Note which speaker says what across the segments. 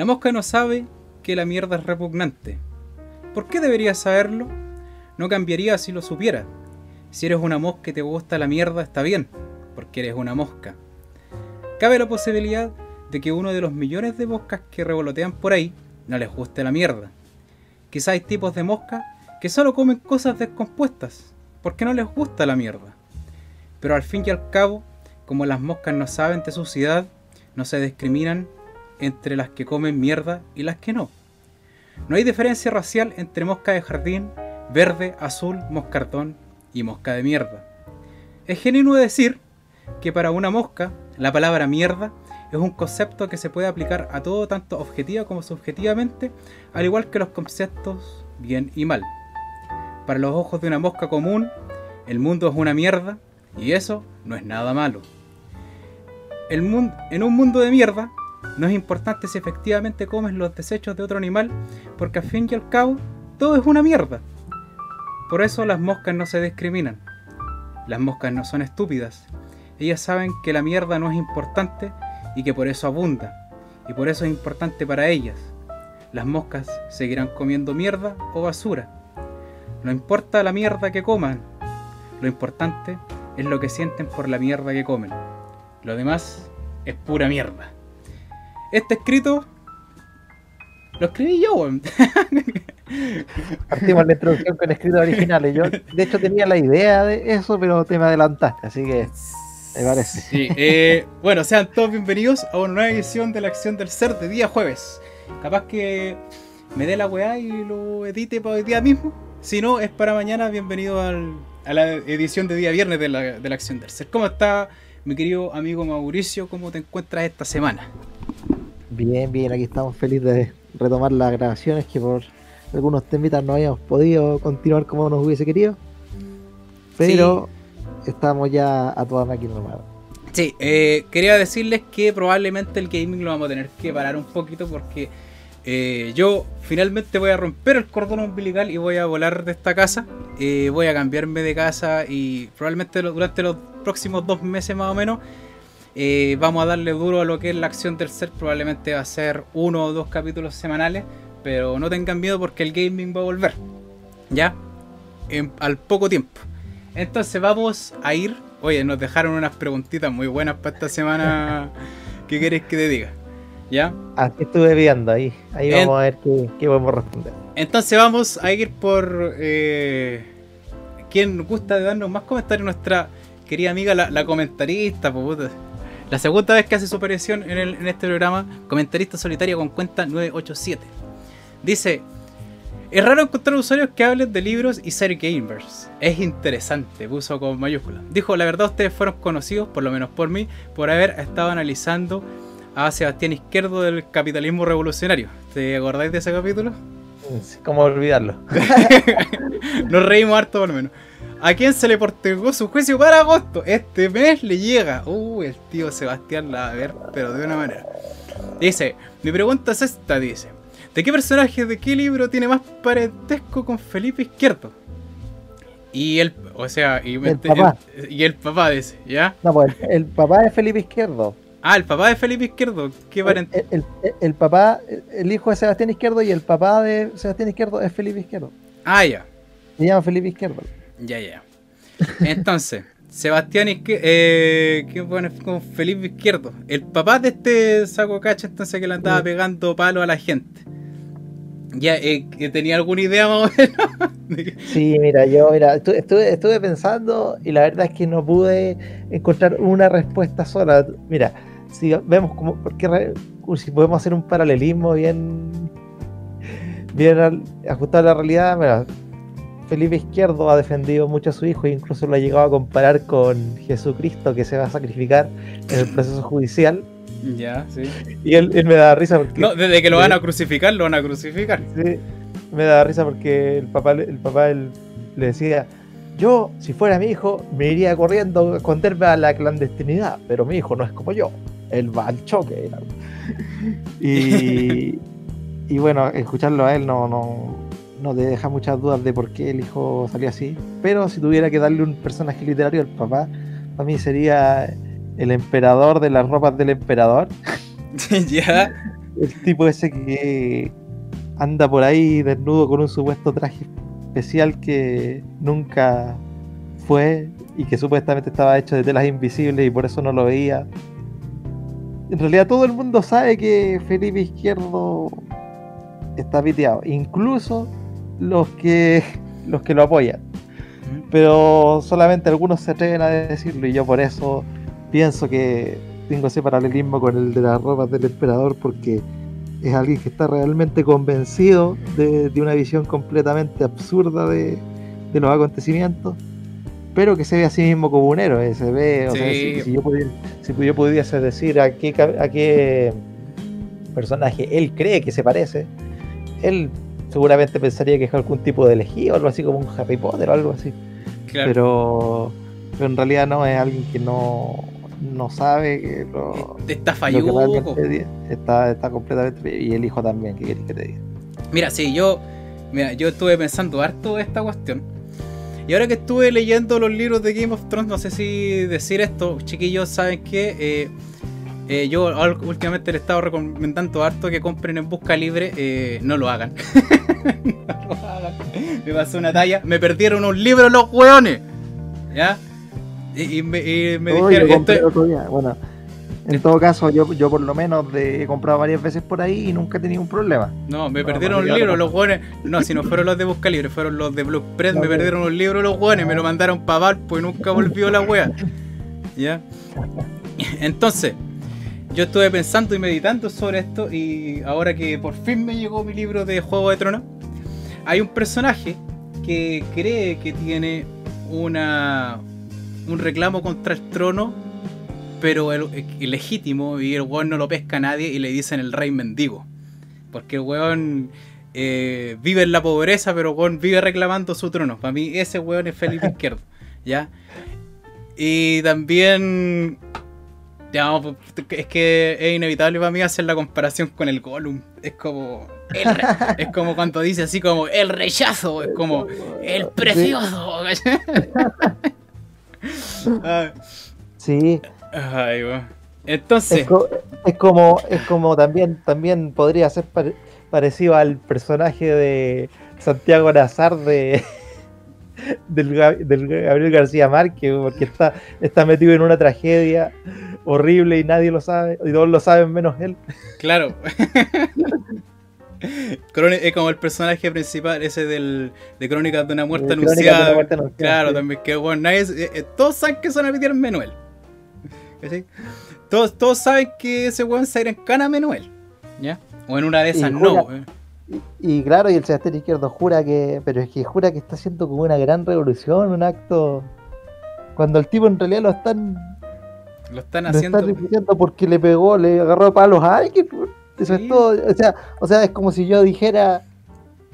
Speaker 1: La mosca no sabe que la mierda es repugnante. ¿Por qué debería saberlo? No cambiaría si lo supiera. Si eres una mosca y te gusta la mierda, está bien, porque eres una mosca. Cabe la posibilidad de que uno de los millones de moscas que revolotean por ahí no les guste la mierda. Quizá hay tipos de moscas que solo comen cosas descompuestas, porque no les gusta la mierda. Pero al fin y al cabo, como las moscas no saben de suciedad, no se discriminan entre las que comen mierda y las que no. No hay diferencia racial entre mosca de jardín, verde, azul, moscartón y mosca de mierda. Es genuino decir que para una mosca la palabra mierda es un concepto que se puede aplicar a todo tanto objetiva como subjetivamente, al igual que los conceptos bien y mal. Para los ojos de una mosca común, el mundo es una mierda y eso no es nada malo. El mundo, en un mundo de mierda, no es importante si efectivamente comes los desechos de otro animal, porque al fin y al cabo, todo es una mierda. Por eso las moscas no se discriminan. Las moscas no son estúpidas. Ellas saben que la mierda no es importante y que por eso abunda. Y por eso es importante para ellas. Las moscas seguirán comiendo mierda o basura. No importa la mierda que coman. Lo importante es lo que sienten por la mierda que comen. Lo demás es pura mierda. Este escrito lo escribí yo, weón.
Speaker 2: Partimos la introducción con escritos originales. Yo, de hecho, tenía la idea de eso, pero te me adelantaste, así que me parece.
Speaker 1: Sí, eh, bueno, sean todos bienvenidos a una nueva edición de la acción del ser de día jueves. Capaz que me dé la weá y lo edite para hoy día mismo. Si no, es para mañana. Bienvenido al, a la edición de día viernes de la, de la acción del ser. ¿Cómo está mi querido amigo Mauricio? ¿Cómo te encuentras esta semana?
Speaker 2: Bien, bien, aquí estamos felices de retomar las grabaciones que por algunos temitas no habíamos podido continuar como nos hubiese querido. Pero estamos ya a toda máquina nomás.
Speaker 1: Sí, eh, quería decirles que probablemente el gaming lo vamos a tener que parar un poquito porque eh, yo finalmente voy a romper el cordón umbilical y voy a volar de esta casa. Eh, voy a cambiarme de casa y probablemente durante los próximos dos meses más o menos eh, vamos a darle duro a lo que es la acción del ser. Probablemente va a ser uno o dos capítulos semanales, pero no tengan miedo porque el gaming va a volver. ¿Ya? En- al poco tiempo. Entonces vamos a ir. Oye, nos dejaron unas preguntitas muy buenas para esta semana. ¿Qué quieres que te diga? ¿Ya?
Speaker 2: Así estuve viendo ahí. Ahí
Speaker 1: En-
Speaker 2: vamos a ver qué, qué podemos responder.
Speaker 1: Entonces vamos a ir por eh, quien gusta de darnos más comentarios. Nuestra querida amiga, la, la comentarista. puta. La segunda vez que hace su aparición en, el- en este programa, comentarista solitaria con cuenta 987. Dice: Es raro encontrar usuarios que hablen de libros y ser gamers. Es interesante, puso con mayúscula. Dijo: La verdad, ustedes fueron conocidos, por lo menos por mí, por haber estado analizando a Sebastián Izquierdo del capitalismo revolucionario. ¿Te acordáis de ese capítulo?
Speaker 2: ¿Cómo olvidarlo?
Speaker 1: Nos reímos harto por lo menos. ¿A quién se le postergó su juicio para agosto? Este mes le llega. Uh, el tío Sebastián la va a ver, pero de una manera. Dice, mi pregunta es esta, dice. ¿De qué personaje de qué libro tiene más parentesco con Felipe Izquierdo? Y el, o sea, y,
Speaker 2: El papá.
Speaker 1: el- y el papá dice, ¿ya?
Speaker 2: No, pues el, el papá es Felipe Izquierdo.
Speaker 1: Ah, el papá de Felipe Izquierdo. ¿Qué
Speaker 2: El,
Speaker 1: parentesco?
Speaker 2: el- el papá, el hijo de Sebastián Izquierdo y el papá de Sebastián Izquierdo es Felipe Izquierdo.
Speaker 1: Ah, ya.
Speaker 2: Se llama Felipe Izquierdo.
Speaker 1: Ya, ya. Entonces, Sebastián Izquierdo, eh, ¿qué bueno con Felipe Izquierdo? El papá de este saco cacha entonces que le andaba
Speaker 2: Sí.
Speaker 1: pegando palo a la gente. Ya, eh, tenía alguna idea más o menos.
Speaker 2: Sí, mira, yo mira, estu- estuve, estuve pensando y la verdad es que no pude encontrar una respuesta sola. Mira, si vemos como, porque re- si podemos hacer un paralelismo bien, bien ajustado a la realidad, mira, Felipe Izquierdo ha defendido mucho a su hijo e incluso lo ha llegado a comparar con Jesucristo que se va a sacrificar en el proceso judicial.
Speaker 1: ya, sí.
Speaker 2: Y él, él me da risa porque
Speaker 1: No, desde que lo van a crucificar, lo van a crucificar.
Speaker 2: Sí, me da risa porque el papá, el papá él, le decía, yo, si fuera mi hijo, me iría corriendo a esconderme a la clandestinidad, pero mi hijo no es como yo, él va al choque. Y, y bueno, escucharlo a él no, no, no te deja muchas dudas de por qué el hijo salió así, pero si tuviera que darle un personaje literario al papá, para mí sería el emperador de las ropas del emperador.
Speaker 1: ya.
Speaker 2: el tipo ese que anda por ahí desnudo con un supuesto traje especial que nunca fue y que supuestamente estaba hecho de telas invisibles y por eso no lo veía. En realidad todo el mundo sabe que Felipe Izquierdo está piteado, incluso los que los que lo apoyan. Pero solamente algunos se atreven a decirlo y yo por eso pienso que tengo ese paralelismo con el de las ropas del emperador porque es alguien que está realmente convencido de, una visión completamente absurda de, los acontecimientos, pero que se ve a sí mismo como un héroe, se ve, o sea, si, yo pudiera, si, yo pudiese decir a qué, a qué personaje él cree que se parece, él seguramente pensaría que es algún tipo de elegido, algo así como un Harry Potter o algo así. Pero, pero en realidad no, es alguien que no, no sabe que lo.
Speaker 1: Está falluco.
Speaker 2: Está, está completamente. Y el hijo también, ¿qué quieres que te diga?
Speaker 1: Mira, sí, yo. Mira, yo estuve pensando harto esta cuestión. Y ahora que estuve leyendo los libros de Game of Thrones, no sé si decir esto, chiquillos, saben que eh, eh, yo últimamente le he estado recomendando harto que compren en busca libre. Eh, no lo hagan. no lo hagan. Me pasó una talla. Me perdieron un libro los hueones. ¿Ya? Y, me, dijeron.
Speaker 2: Bueno, en todo caso, yo, yo por lo menos he comprado varias veces por ahí y nunca he tenido un problema.
Speaker 1: No, me perdieron un libro, los guanes. No, si no fueron los de Busca Libre, fueron los de Blue Press. me perdieron un libro los guanes, me lo mandaron para Valpo y nunca volvió la wea. ¿Ya? Entonces, yo estuve pensando y meditando sobre esto y ahora que por fin me llegó mi libro de Juego de Tronos, hay un personaje que cree que tiene una, un reclamo contra el trono, pero el, legítimo, y el weón no lo pesca a nadie y le dicen el rey mendigo. Porque el weón eh, vive en la pobreza, pero el weón vive reclamando su trono. Para mí ese weón es Felipe Izquierdo, ¿ya? Y también... es que es inevitable para mí hacer la comparación con el Gollum. Es como... es como cuando dice así como el rechazo, es como el precioso.
Speaker 2: Sí.
Speaker 1: Entonces.
Speaker 2: Es, como, es como también, también podría ser parecido al personaje de Santiago Nazar de. Del, Gabriel García Márquez, porque está, está metido en una tragedia horrible y nadie lo sabe, y todos lo saben menos él.
Speaker 1: Claro. es como el personaje principal, ese del, de Crónicas de una muerte anunciada. claro, también que bueno, nadie, eh, eh, todos saben que son a Peter Menuel. Todos, todos saben que ese weón se irá en cana Menuel. ¿Ya? O en una de esas no.
Speaker 2: Eh. Y, claro, y el Sebastián Izquierdo jura que. Pero es que jura que está haciendo como una gran revolución, un acto. Cuando el tipo en realidad lo están.
Speaker 1: Lo están haciendo.
Speaker 2: Lo porque le pegó, le agarró palos a alguien. Eso es todo. O sea, o sea, es como si yo dijera,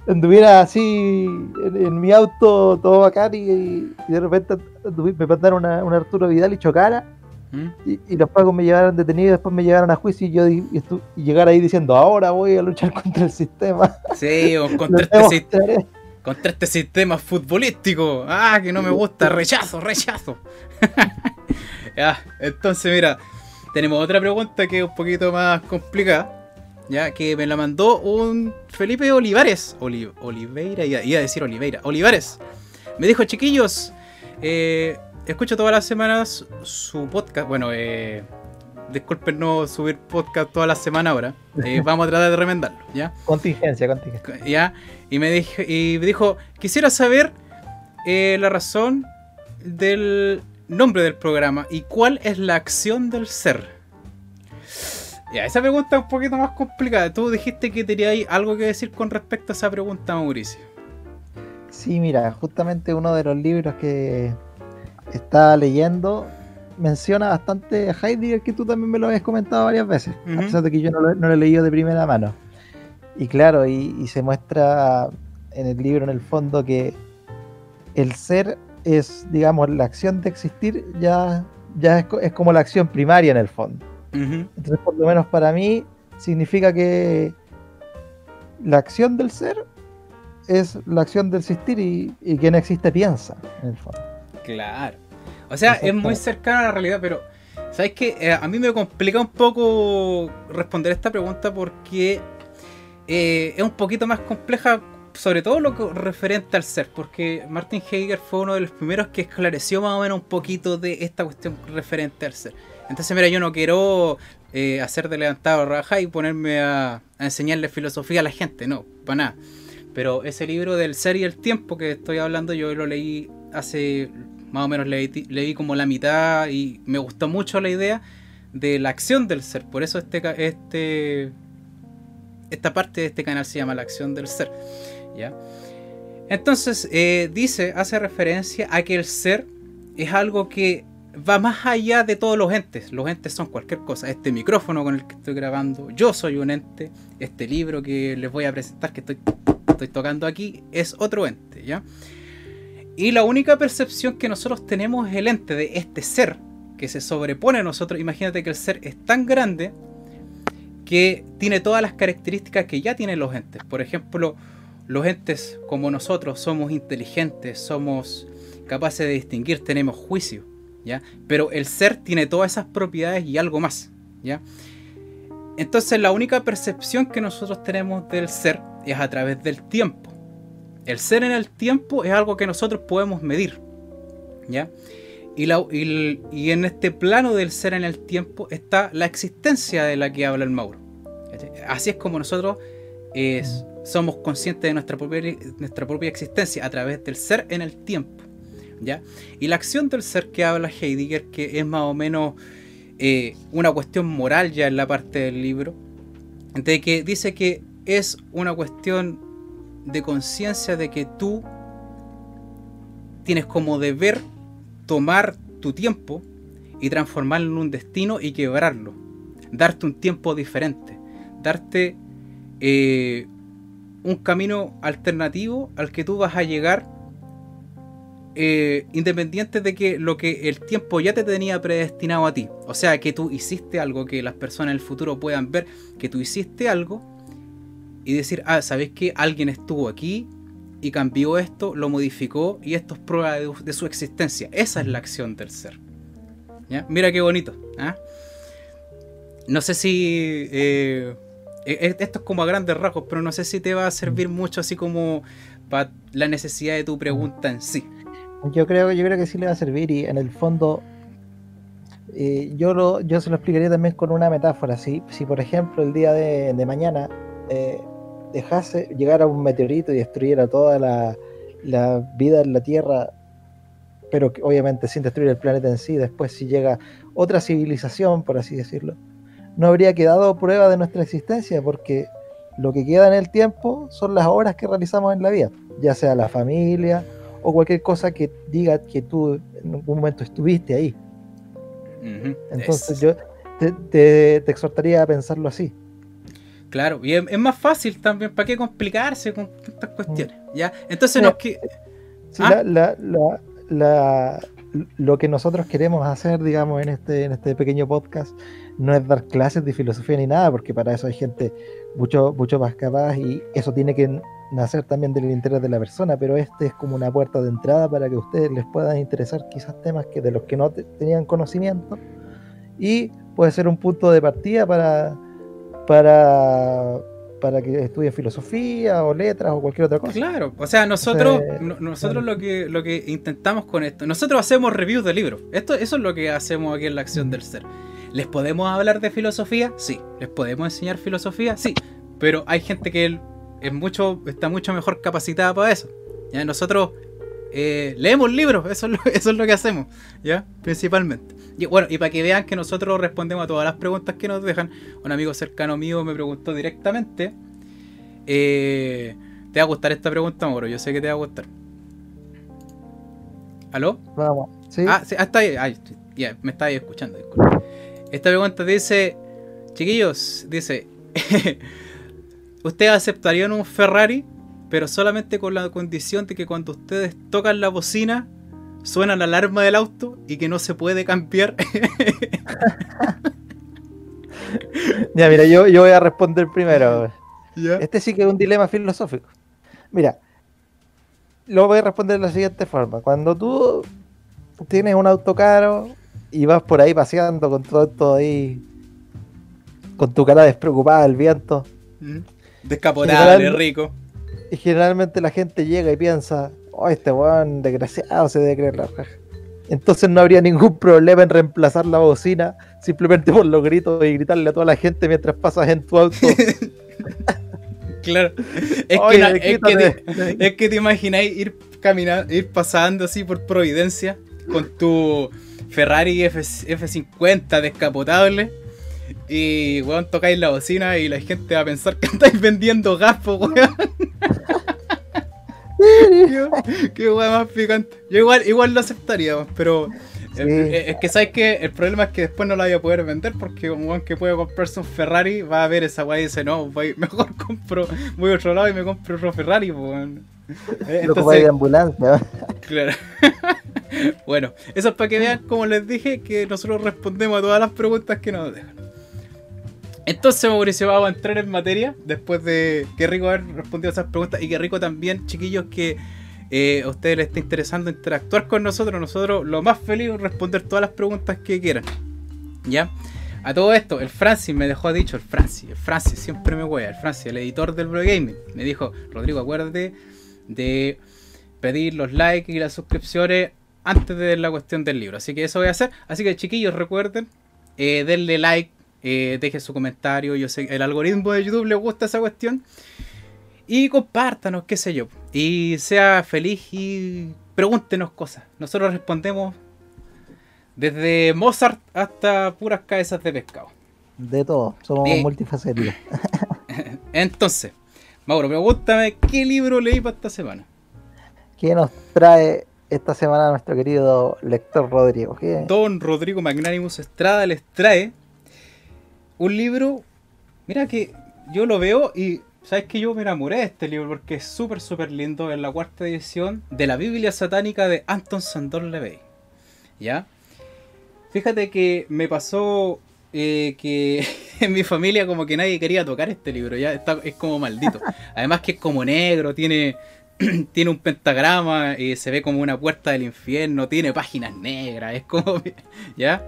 Speaker 2: anduviera así en, mi auto todo bacán y, de repente me mandaron una, un Arturo Vidal y chocara. ¿Mm? Y, los pagos me llevaron detenido y después me llevaron a juicio y yo y, llegar ahí diciendo ahora voy a luchar contra el sistema.
Speaker 1: Sí, o contra, este, contra este sistema futbolístico. Ah, que no me gusta, rechazo, rechazo. ya, entonces mira, tenemos otra pregunta que es un poquito más complicada ya que me la mandó un Felipe Olivares. Oliveira, iba, a decir Oliveira. Olivares. Me dijo, chiquillos, eh, escucho todas las semanas su podcast. Bueno, eh, disculpen no subir podcast toda la semana ahora. Eh, vamos a tratar de remendarlo, ¿ya?
Speaker 2: Contingencia, contingencia.
Speaker 1: ¿Ya? Y me, dijo, y me dijo, quisiera saber eh, la razón del nombre del programa y cuál es la acción del ser. Ya, esa pregunta es un poquito más complicada. Tú dijiste que tenías algo que decir con respecto a esa pregunta, Mauricio.
Speaker 2: Sí, mira, justamente uno de los libros que estaba leyendo menciona bastante a Heidegger, que tú también me lo habías comentado varias veces, a pesar de que yo no lo, he leído de primera mano. Y claro, y, se muestra en el libro, en el fondo, que el ser es, digamos, la acción de existir ya, ya es como la acción primaria en el fondo. Entonces, por lo menos para mí, significa que la acción del ser es la acción del existir y, quien existe piensa, en el fondo.
Speaker 1: Claro. O sea, es muy cercano a la realidad, pero ¿Sabes qué? Eh, a mí me complica un poco responder esta pregunta porque eh, es un poquito más compleja, sobre todo lo referente al ser, porque Martin Heidegger fue uno de los primeros que esclareció más o menos un poquito de esta cuestión referente al ser. Entonces, mira, yo no quiero eh, hacer de levantado raja y ponerme a, enseñarle filosofía a la gente, no, para nada. Pero ese libro del ser y el tiempo que estoy hablando, yo lo leí hace más o menos leí, como la mitad y me gustó mucho la idea de la acción del ser. Por eso este, este, esta parte de este canal se llama la acción del ser. Entonces, eh, dice, hace referencia a que el ser es algo que va más allá de todos los entes. Los entes son cualquier cosa. Este micrófono con el que estoy grabando, yo soy un ente. Este libro que les voy a presentar, que estoy, tocando aquí, es otro ente. Y la única percepción que nosotros tenemos es el ente de este ser que se sobrepone a nosotros. Imagínate que el ser es tan grande que tiene todas las características que ya tienen los entes. Por ejemplo, los entes como nosotros somos inteligentes, somos capaces de distinguir, tenemos juicio, ¿ya? Pero el ser tiene todas esas propiedades y algo más, ¿ya? Entonces la única percepción que nosotros tenemos del ser es a través del tiempo. El ser en el tiempo es algo que nosotros podemos medir. ¿Ya? Y, y, en este plano del ser en el tiempo está la existencia de la que habla el Mauro. Así es como nosotros somos conscientes de nuestra propia, existencia a través del ser en el tiempo. ¿ya? Y la acción del ser que habla Heidegger, que es más o menos eh, una cuestión moral ya en la parte del libro, de que dice que es una cuestión de conciencia de que tú tienes como deber tomar tu tiempo y transformarlo en un destino y quebrarlo. Darte un tiempo diferente. Darte eh, un camino alternativo al que tú vas a llegar eh, independiente de que lo que el tiempo ya te tenía predestinado a ti. O sea, que tú hiciste algo, que las personas en el futuro puedan ver que tú hiciste algo y decir, ah, ¿sabéis que alguien estuvo aquí y cambió esto, lo modificó y esto es prueba de, su existencia? Esa es la acción del ser. Mira qué bonito. ¿ah? No sé si... Eh, esto es como a grandes rasgos, pero no sé si te va a servir mucho así como para la necesidad de tu pregunta en sí.
Speaker 2: Yo creo, yo creo que sí le va a servir y en el fondo eh, yo, lo, yo se lo explicaría también con una metáfora. Si, si por ejemplo el día de, mañana eh, dejase llegar a un meteorito y destruyera toda la, vida en la Tierra, pero obviamente sin destruir el planeta en sí, después si llega otra civilización, por así decirlo, no habría quedado prueba de nuestra existencia, porque lo que queda en el tiempo son las obras que realizamos en la vida, ya sea la familia o cualquier cosa que diga que tú en algún momento estuviste ahí. Entonces yo te exhortaría a pensarlo así.
Speaker 1: Claro, y es, más fácil también, ¿para qué complicarse con estas cuestiones? ¿Ya? Entonces no, que...
Speaker 2: ¿Ah? la, la, lo que nosotros queremos hacer, digamos, en este, en este pequeño podcast, no es dar clases de filosofía ni nada, porque para eso hay gente mucho, mucho más capaz y eso tiene que nacer también del interés de la persona, pero este es como una puerta de entrada para que a ustedes les puedan interesar quizás temas que de los que no tenían conocimiento y puede ser un punto de partida para para, para que estudien filosofía o letras o cualquier otra cosa.
Speaker 1: Claro, o sea, nosotros, nosotros lo que lo que intentamos con esto, nosotros hacemos reviews de libros. Esto, eso es lo que hacemos aquí en la acción del ser. ¿Les podemos hablar de filosofía? Sí. ¿Les podemos enseñar filosofía? Sí. Pero hay gente que es mucho, está mucho mejor capacitada para eso. ¿ya? Nosotros eh, leemos libros, eso es, lo, eso es lo que hacemos, ¿ya? Principalmente. Y bueno, y para que vean que nosotros respondemos a todas las preguntas que nos dejan, un amigo cercano mío me preguntó directamente. Eh, ¿Te va a gustar esta pregunta, Moro? Yo sé que te va a gustar. ¿Aló?
Speaker 2: Vamos.
Speaker 1: ¿Sí? Ah, sí, ah, está ahí. ya, me está ahí escuchando, Esta pregunta dice, chiquillos, dice, ¿ustedes aceptarían un Ferrari, pero solamente con la condición de que cuando ustedes tocan la bocina suena la alarma del auto y que no se puede cambiar.
Speaker 2: ya, mira, yo, yo voy a responder primero. Este sí que es un dilema filosófico. Mira, lo voy a responder de la siguiente forma. Cuando tú tienes un auto caro y vas por ahí paseando con todo esto ahí, con tu cara despreocupada del viento.
Speaker 1: Mm. Descapotable,
Speaker 2: General-
Speaker 1: rico.
Speaker 2: Y generalmente la gente llega y piensa, oh, este weón desgraciado se debe creer la raja. Entonces no habría ningún problema en reemplazar la bocina simplemente por los gritos y gritarle a toda la gente mientras pasas en tu auto.
Speaker 1: Claro. Es,
Speaker 2: Oye,
Speaker 1: que, na- es, que te, es que te imagináis ir caminando, ir pasando así por Providencia con tu Ferrari F, F50 descapotable. Y weón, tocáis la bocina y la gente va a pensar que estáis vendiendo gas, weón. qué, qué weón más picante. Yo igual, igual lo aceptaría, weón, pero
Speaker 2: Sí.
Speaker 1: eh, es que sabes que el problema es que después no la voy a poder vender porque un weón que puede comprarse un Ferrari va a ver esa weá y dice, no, voy, mejor compro, voy a otro lado y me compro otro Ferrari, weón. Eh,
Speaker 2: Lo que va de
Speaker 1: Entonces,
Speaker 2: ambulancia.
Speaker 1: claro. Bueno, eso es para que vean, como les dije, que nosotros respondemos a todas las preguntas que nos dejan. Entonces, Mauricio, vamos a entrar en materia después de que rico haber respondido esas preguntas y que rico también, chiquillos, que eh, a ustedes les esté interesando interactuar con nosotros. Nosotros lo más feliz es responder todas las preguntas que quieran. ¿Ya? A todo esto, el Francis me dejó dicho, el Francis, el Francis siempre me wea, el Francis, el editor del Blog Gaming, me dijo, Rodrigo, acuérdate de pedir los likes y las suscripciones antes de la cuestión del libro. Así que eso voy a hacer. Así que chiquillos, recuerden, eh, denle like, eh, dejen su comentario. Yo sé que el algoritmo de YouTube le gusta esa cuestión. Y compártanos, qué sé yo. Y sea feliz y pregúntenos cosas. Nosotros respondemos desde Mozart hasta puras cabezas de pescado.
Speaker 2: De todo, somos
Speaker 1: Bien.
Speaker 2: multifacéticos.
Speaker 1: Entonces, Mauro, pregúntame qué libro leí para esta semana.
Speaker 2: ¿Qué nos trae esta semana nuestro querido lector Rodrigo? ¿Qué?
Speaker 1: Don Rodrigo Magnánimos Estrada les trae un libro. Mira que yo lo veo y sabes que yo me enamoré de este libro porque es súper, súper lindo. Es la cuarta edición de la Biblia satánica de Anton Sandor Levey. ¿Ya? Fíjate que me pasó eh, que en mi familia como que nadie quería tocar este libro. Ya está, es como maldito. Además que es como negro, tiene tiene un pentagrama, eh, se ve como una puerta del infierno, tiene páginas negras, es como... ¿Ya?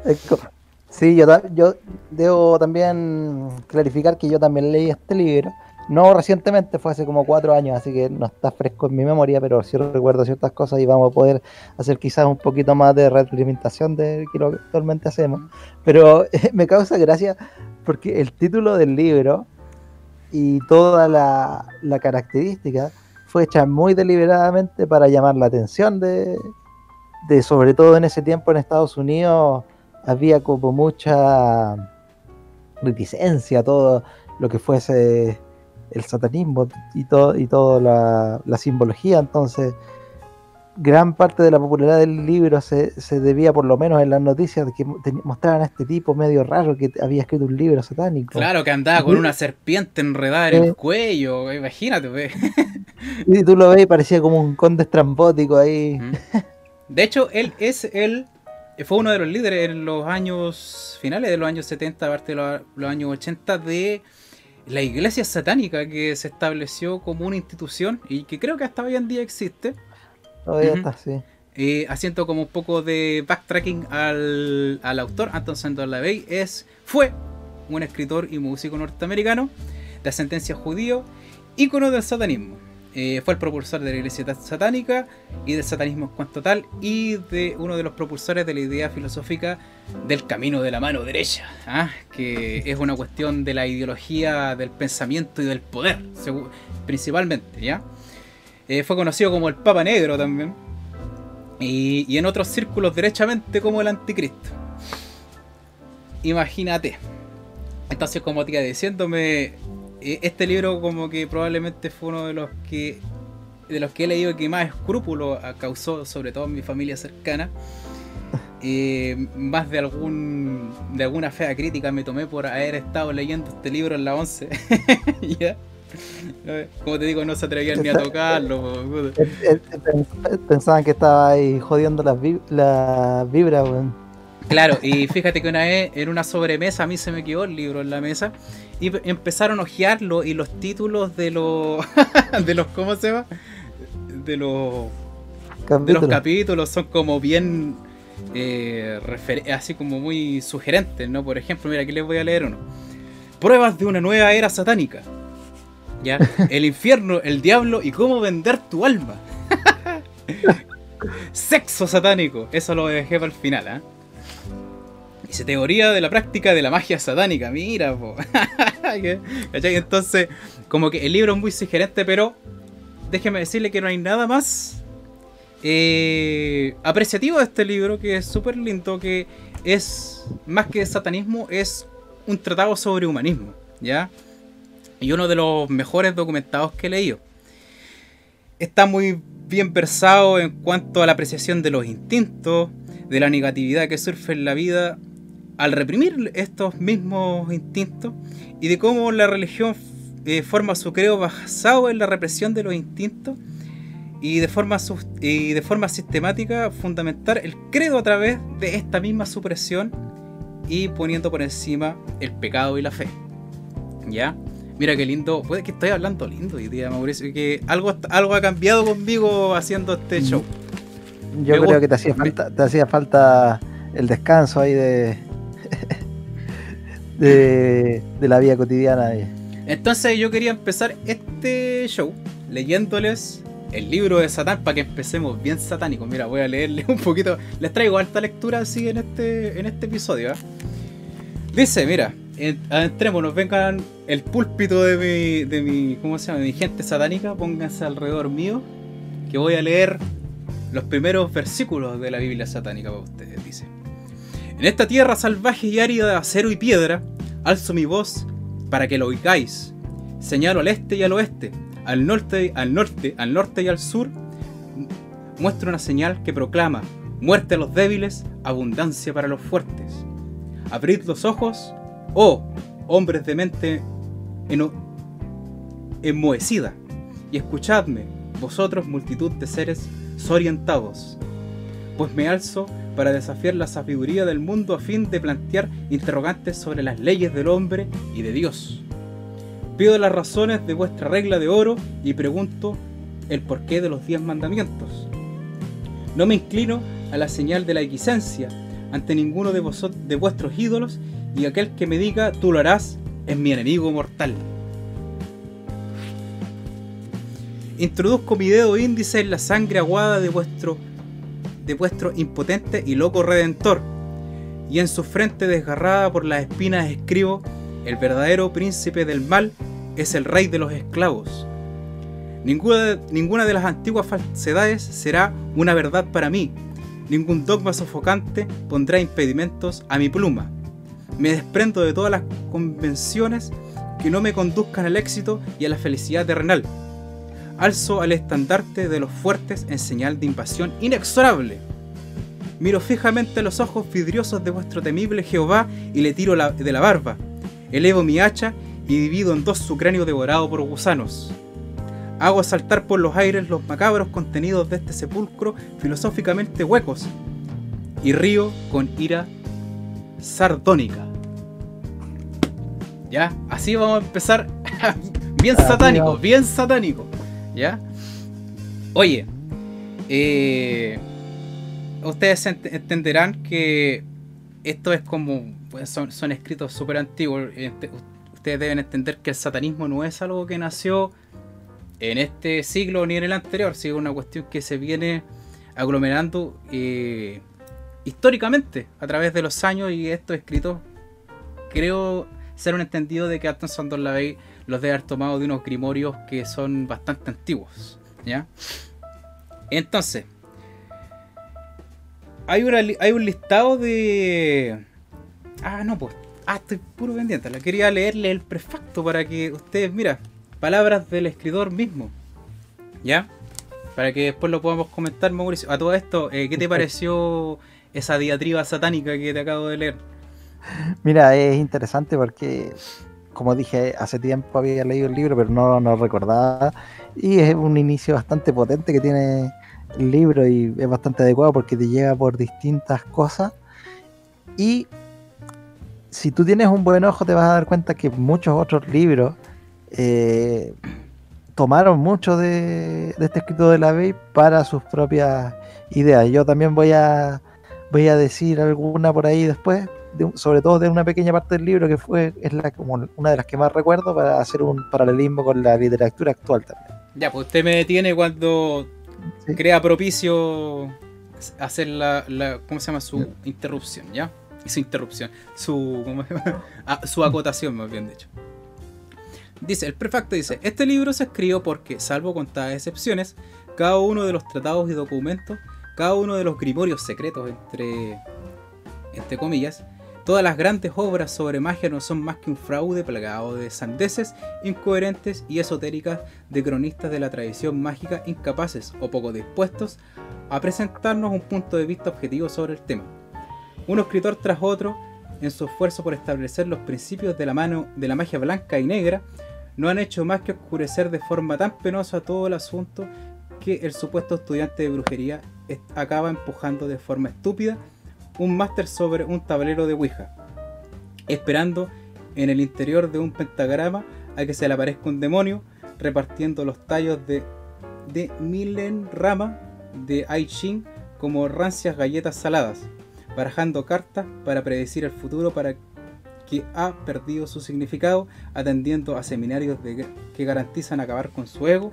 Speaker 2: Sí, yo, yo debo también clarificar que yo también leí este libro. No recientemente, fue hace como cuatro años, así que no está fresco en mi memoria, pero sí recuerdo ciertas cosas y vamos a poder hacer quizás un poquito más de retroalimentación de lo que actualmente hacemos. Pero me causa gracia porque el título del libro y toda la, la característica fue hecha muy deliberadamente para llamar la atención de, de, sobre todo en ese tiempo en Estados Unidos, había como mucha reticencia todo lo que fuese el satanismo y todo y toda la, la simbología. Entonces gran parte de la popularidad del libro se, se debía por lo menos en las noticias de que mostraban a este tipo medio raro que había escrito un libro satánico
Speaker 1: Claro que andaba con una serpiente enredada en el cuello, imagínate. ve.
Speaker 2: y tú lo ves y parecía como un conde estrambótico ahí.
Speaker 1: De hecho, él es el... Fue uno de los líderes en los años finales de los años 70, parte de los, los años 80, de la iglesia satánica que se estableció como una institución y que creo que hasta hoy en día existe.
Speaker 2: Todavía está así
Speaker 1: Eh, haciendo como un poco de backtracking al, al autor, Anton Sandor Lavey, es, fue un escritor y músico norteamericano de ascendencia judío, ícono del satanismo. Eh, fue el propulsor de la iglesia satánica y del satanismo en cuanto tal, y de uno de los propulsores de la idea filosófica del camino de la mano derecha, ¿ah? que es una cuestión de la ideología del pensamiento y del poder, principalmente, ¿ya? Eh, fue conocido como el Papa Negro también. Y, y en otros círculos derechamente como el anticristo. Imagínate. Entonces, como te iba diciéndome, eh, este libro como que probablemente fue uno de los que de los que he leído que más escrúpulo causó, sobre todo en mi familia cercana. Eh, más de algún de alguna fea crítica me tomé por haber estado leyendo este libro en la 11. ¿Ya? Eh, Como te digo, no se atrevían ni a tocarlo.
Speaker 2: Eh, eh, pens- Pensaban que estaba ahí jodiendo las vi- las vibras, weón.
Speaker 1: Claro, y fíjate que una vez en una sobremesa a mí se me quedó el libro en la mesa y pe- empezaron a ojearlo y los títulos de los de los ¿cómo se llama? De los de los
Speaker 2: Capítulo.
Speaker 1: capítulos son como bien eh, así como muy sugerentes, ¿no? Por ejemplo, mira, aquí les voy a leer uno. Pruebas de una nueva era satánica. ¿Ya? El infierno, el diablo y cómo vender tu alma. Sexo satánico. Eso lo dejé para el final, ¿ah? Dice teoría de la práctica de la magia satánica. Mira, po. Entonces, como que el libro es muy sugerente, pero déjeme decirle que no hay nada más eh, apreciativo de este libro, que es súper lindo, que es más que satanismo, es un tratado sobre humanismo, ¿ya? Y uno de los mejores documentados que he leído. Está muy bien versado en cuanto a la apreciación de los instintos, de la negatividad que surge en la vida al reprimir estos mismos instintos y de cómo la religión eh, forma su creo basado en la represión de los instintos y de forma, y de forma sistemática fundamentar el credo a través de esta misma supresión y poniendo por encima el pecado y la fe. ¿Ya? Mira qué lindo, puede que estoy hablando lindo hoy día, Mauricio, que algo, algo ha cambiado conmigo haciendo este show.
Speaker 2: Yo creo que te hacía falta, te hacía falta el descanso ahí de, de, la vida cotidiana.
Speaker 1: Entonces yo quería empezar este show leyéndoles el libro de Satán para que empecemos bien satánicos. Mira, voy a leerle un poquito. Les traigo alta lectura así en este, en este episodio. ¿eh? Dice, mira, nos vengan el púlpito de mi, de mi, ¿cómo se llama? De mi gente satánica, pónganse alrededor mío, que voy a leer los primeros versículos de la Biblia satánica para ustedes, dice. En esta tierra salvaje y árida de acero y piedra, alzo mi voz para que lo oigáis. Señalo al este y al oeste, al norte, al norte, al norte y al sur. Muestro una señal que proclama muerte a los débiles, abundancia para los fuertes. Abrid los ojos, oh hombres de mente enmohecida, y escuchadme, vosotros multitud de seres sorientados, pues me alzo para desafiar la sabiduría del mundo a fin de plantear interrogantes sobre las leyes del hombre y de Dios. Pido las razones de vuestra regla de oro y pregunto el porqué de los diez mandamientos. No me inclino a la señal de la equisencia ante ninguno de, vosotros, de vuestros ídolos y aquel que me diga tú lo harás es mi enemigo mortal. Introduzco mi dedo índice en la sangre aguada de vuestro de vuestro impotente y loco redentor, y en su frente desgarrada por las espinas escribo, el verdadero príncipe del mal es el rey de los esclavos. Ninguna ninguna de las antiguas falsedades será una verdad para mí, ningún dogma sofocante pondrá impedimentos a mi pluma. Me desprendo de todas las convenciones que no me conduzcan al éxito y a la felicidad terrenal alzo al estandarte de los fuertes en señal de invasión inexorable. Miro fijamente los ojos vidriosos de vuestro temible Jehová y le tiro de la barba. Elevo mi hacha y divido en dos su cráneo devorado por gusanos. Hago saltar por los aires los macabros contenidos de este sepulcro filosóficamente huecos y río con ira sardónica. Ya, así vamos a empezar. bien satánico, bien satánico. ¿Ya? Oye, eh, ustedes entenderán que esto es como. Pues, son, son escritos súper antiguos. Ustedes deben entender que el satanismo no es algo que nació en este siglo ni en el anterior, sino una cuestión que se viene aglomerando eh, históricamente a través de los años y estos escritos creo ser un entendido de que Anton Sandor Lavey los debe haber tomado de unos grimorios que son bastante antiguos. ¿Ya? Entonces, hay, hay un listado de. Ah, no, pues. Ah, estoy puro pendiente. La quería leerle el prefacto para que ustedes, mira, palabras del escritor mismo. ¿Ya? Para que después lo podamos comentar, Mauricio. A todo esto, eh, ¿qué te pareció esa diatriba satánica que te acabo de leer?
Speaker 2: Mira, es interesante porque como dije, hace tiempo había leído el libro, pero no, no recordaba. Y es un inicio bastante potente que tiene el libro y es bastante adecuado porque te llega por distintas cosas. Y si tú tienes un buen ojo, te vas a dar cuenta que muchos otros libros eh, tomaron mucho de, este escrito de la ley para sus propias ideas. Yo también voy a, voy a decir alguna por ahí después, sobre todo de una pequeña parte del libro que fue es la como una de las que más recuerdo para hacer un paralelismo con la literatura actual también.
Speaker 1: Ya, pues usted me detiene cuando crea propicio hacer la, ¿cómo se llama? Su interrupción, ¿ya? Su interrupción, su, ah, su acotación, más bien dicho. Dice, el prefacto dice, este libro se escribió porque, salvo contadas excepciones, cada uno de los tratados y documentos, cada uno de los grimorios secretos, entre, entre comillas, todas las grandes obras sobre magia no son más que un fraude plagado de sandeces incoherentes y esotéricas de cronistas de la tradición mágica incapaces o poco dispuestos a presentarnos un punto de vista objetivo sobre el tema. Un escritor tras otro, en su esfuerzo por establecer los principios de la mano de la magia blanca y negra, no han hecho más que oscurecer de forma tan penosa todo el asunto que el supuesto estudiante de brujería acaba empujando de forma estúpida un máster sobre un tablero de Ouija, esperando en el interior de un pentagrama a que se le aparezca un demonio repartiendo los tallos de, de Milen Rama de I Ching como rancias galletas saladas, barajando cartas para predecir el futuro para que ha perdido su significado atendiendo a seminarios de, que garantizan acabar con su ego,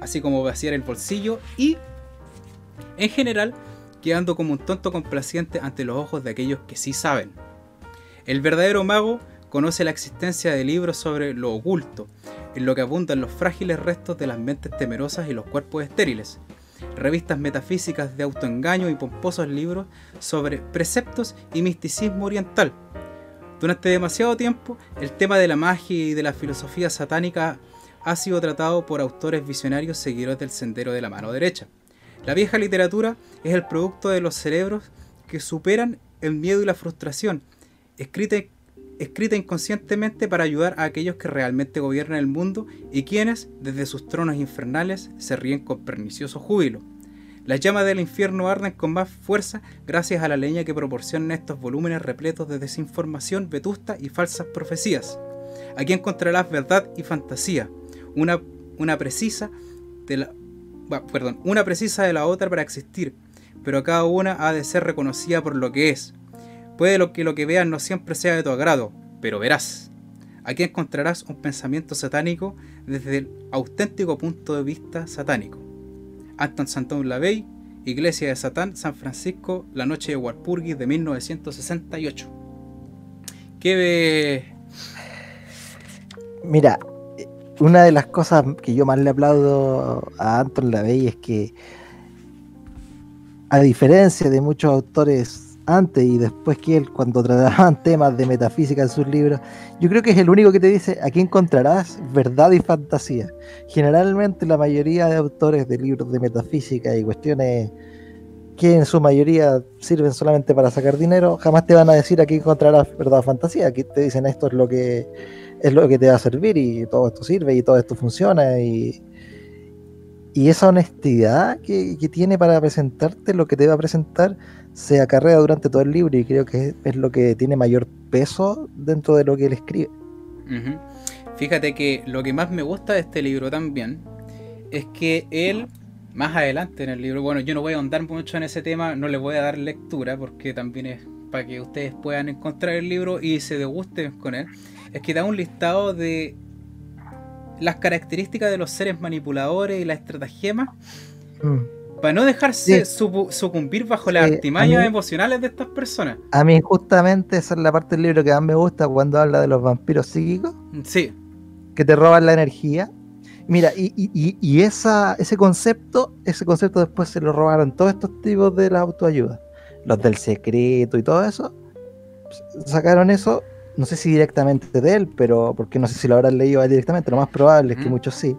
Speaker 1: así como vaciar el bolsillo y, en general, quedando como un tonto complaciente ante los ojos de aquellos que sí saben. El verdadero mago conoce la existencia de libros sobre lo oculto, en lo que abundan los frágiles restos de las mentes temerosas y los cuerpos estériles, revistas metafísicas de autoengaño y pomposos libros sobre preceptos y misticismo oriental, durante demasiado tiempo, el tema de la magia y de la filosofía satánica ha sido tratado por autores visionarios seguidores del sendero de la mano derecha. La vieja literatura es el producto de los cerebros que superan el miedo y la frustración, escrita, inconscientemente para ayudar a aquellos que realmente gobiernan el mundo y quienes, desde sus tronos infernales, se ríen con pernicioso júbilo. Las llamas del infierno arden con más fuerza gracias a la leña que proporcionan estos volúmenes repletos de desinformación vetusta y falsas profecías. Aquí encontrarás verdad y fantasía, una, una precisa de la, perdón, una precisa de la otra para existir, pero cada una ha de ser reconocida por lo que es. Puede lo que lo que veas no siempre sea de tu agrado, pero verás. Aquí encontrarás un pensamiento satánico desde el auténtico punto de vista satánico. Anton Santón Lavey, Iglesia de Satán, San Francisco, La Noche de Walpurgis de 1968. ¿Qué ve?
Speaker 2: Mira, una de las cosas que yo más le aplaudo a Anton Lavey es que, a diferencia de muchos autores antes y después que él, cuando trataban temas de metafísica en sus libros, yo creo que es el único que te dice, aquí encontrarás verdad y fantasía. Generalmente la mayoría de autores de libros de metafísica y cuestiones que en su mayoría sirven solamente para sacar dinero, jamás te van a decir aquí encontrarás verdad o fantasía. Aquí te dicen esto es lo que es lo que te va a servir y todo esto sirve y todo esto funciona y, y esa honestidad que, que tiene para presentarte lo que te va a presentar se acarrea durante todo el libro y creo que es, lo que tiene mayor peso dentro de lo que él escribe.
Speaker 1: Fíjate que lo que más me gusta de este libro también es que él, más adelante en el libro, bueno, yo no voy a ahondar mucho en ese tema, no le voy a dar lectura porque también es para que ustedes puedan encontrar el libro y se degusten con él, es que da un listado de las características de los seres manipuladores y las estratagemas. Mm para no dejarse sucumbir bajo las artimañas emocionales de estas personas.
Speaker 2: A mí justamente esa es la parte del libro que más me gusta cuando habla de los vampiros psíquicos.
Speaker 1: Sí.
Speaker 2: Que te roban la energía. Mira, y, esa, ese concepto, ese concepto después se lo robaron todos estos tipos de la autoayuda. Los del secreto y todo eso. Sacaron eso, no sé si directamente de él, pero porque no sé si lo habrán leído directamente, lo más probable es que muchos sí.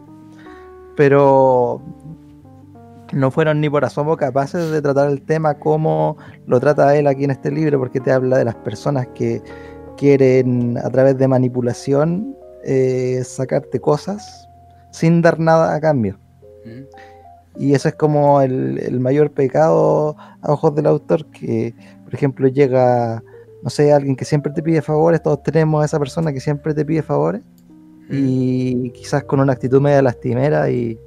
Speaker 2: Pero no fueron ni por asomo capaces de tratar el tema como lo trata él aquí en este libro, porque te habla de las personas que quieren a través de manipulación eh, sacarte cosas sin dar nada a cambio. Mm. Y eso es como el, mayor pecado a ojos del autor, que por ejemplo llega, no sé, alguien que siempre te pide favores, todos tenemos a esa persona que siempre te pide favores, mm. y quizás con una actitud media lastimera y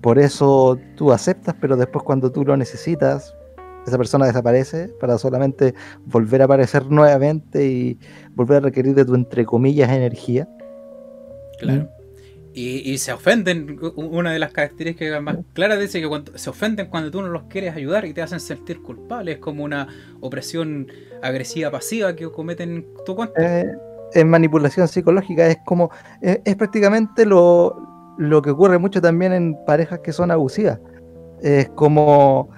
Speaker 2: por eso tú aceptas, pero después cuando tú lo necesitas, esa persona desaparece para solamente volver a aparecer nuevamente y volver a requerir de tu, entre comillas, energía.
Speaker 1: Claro. Y, se ofenden, una de las características más claras dice que cuando, se ofenden cuando tú no los quieres ayudar y te hacen sentir culpable. Es como una opresión agresiva pasiva que cometen tu cuenta.
Speaker 2: Eh, es manipulación psicológica, es como, es, prácticamente lo, lo, que ocurre mucho también en parejas que son abusivas. Es como,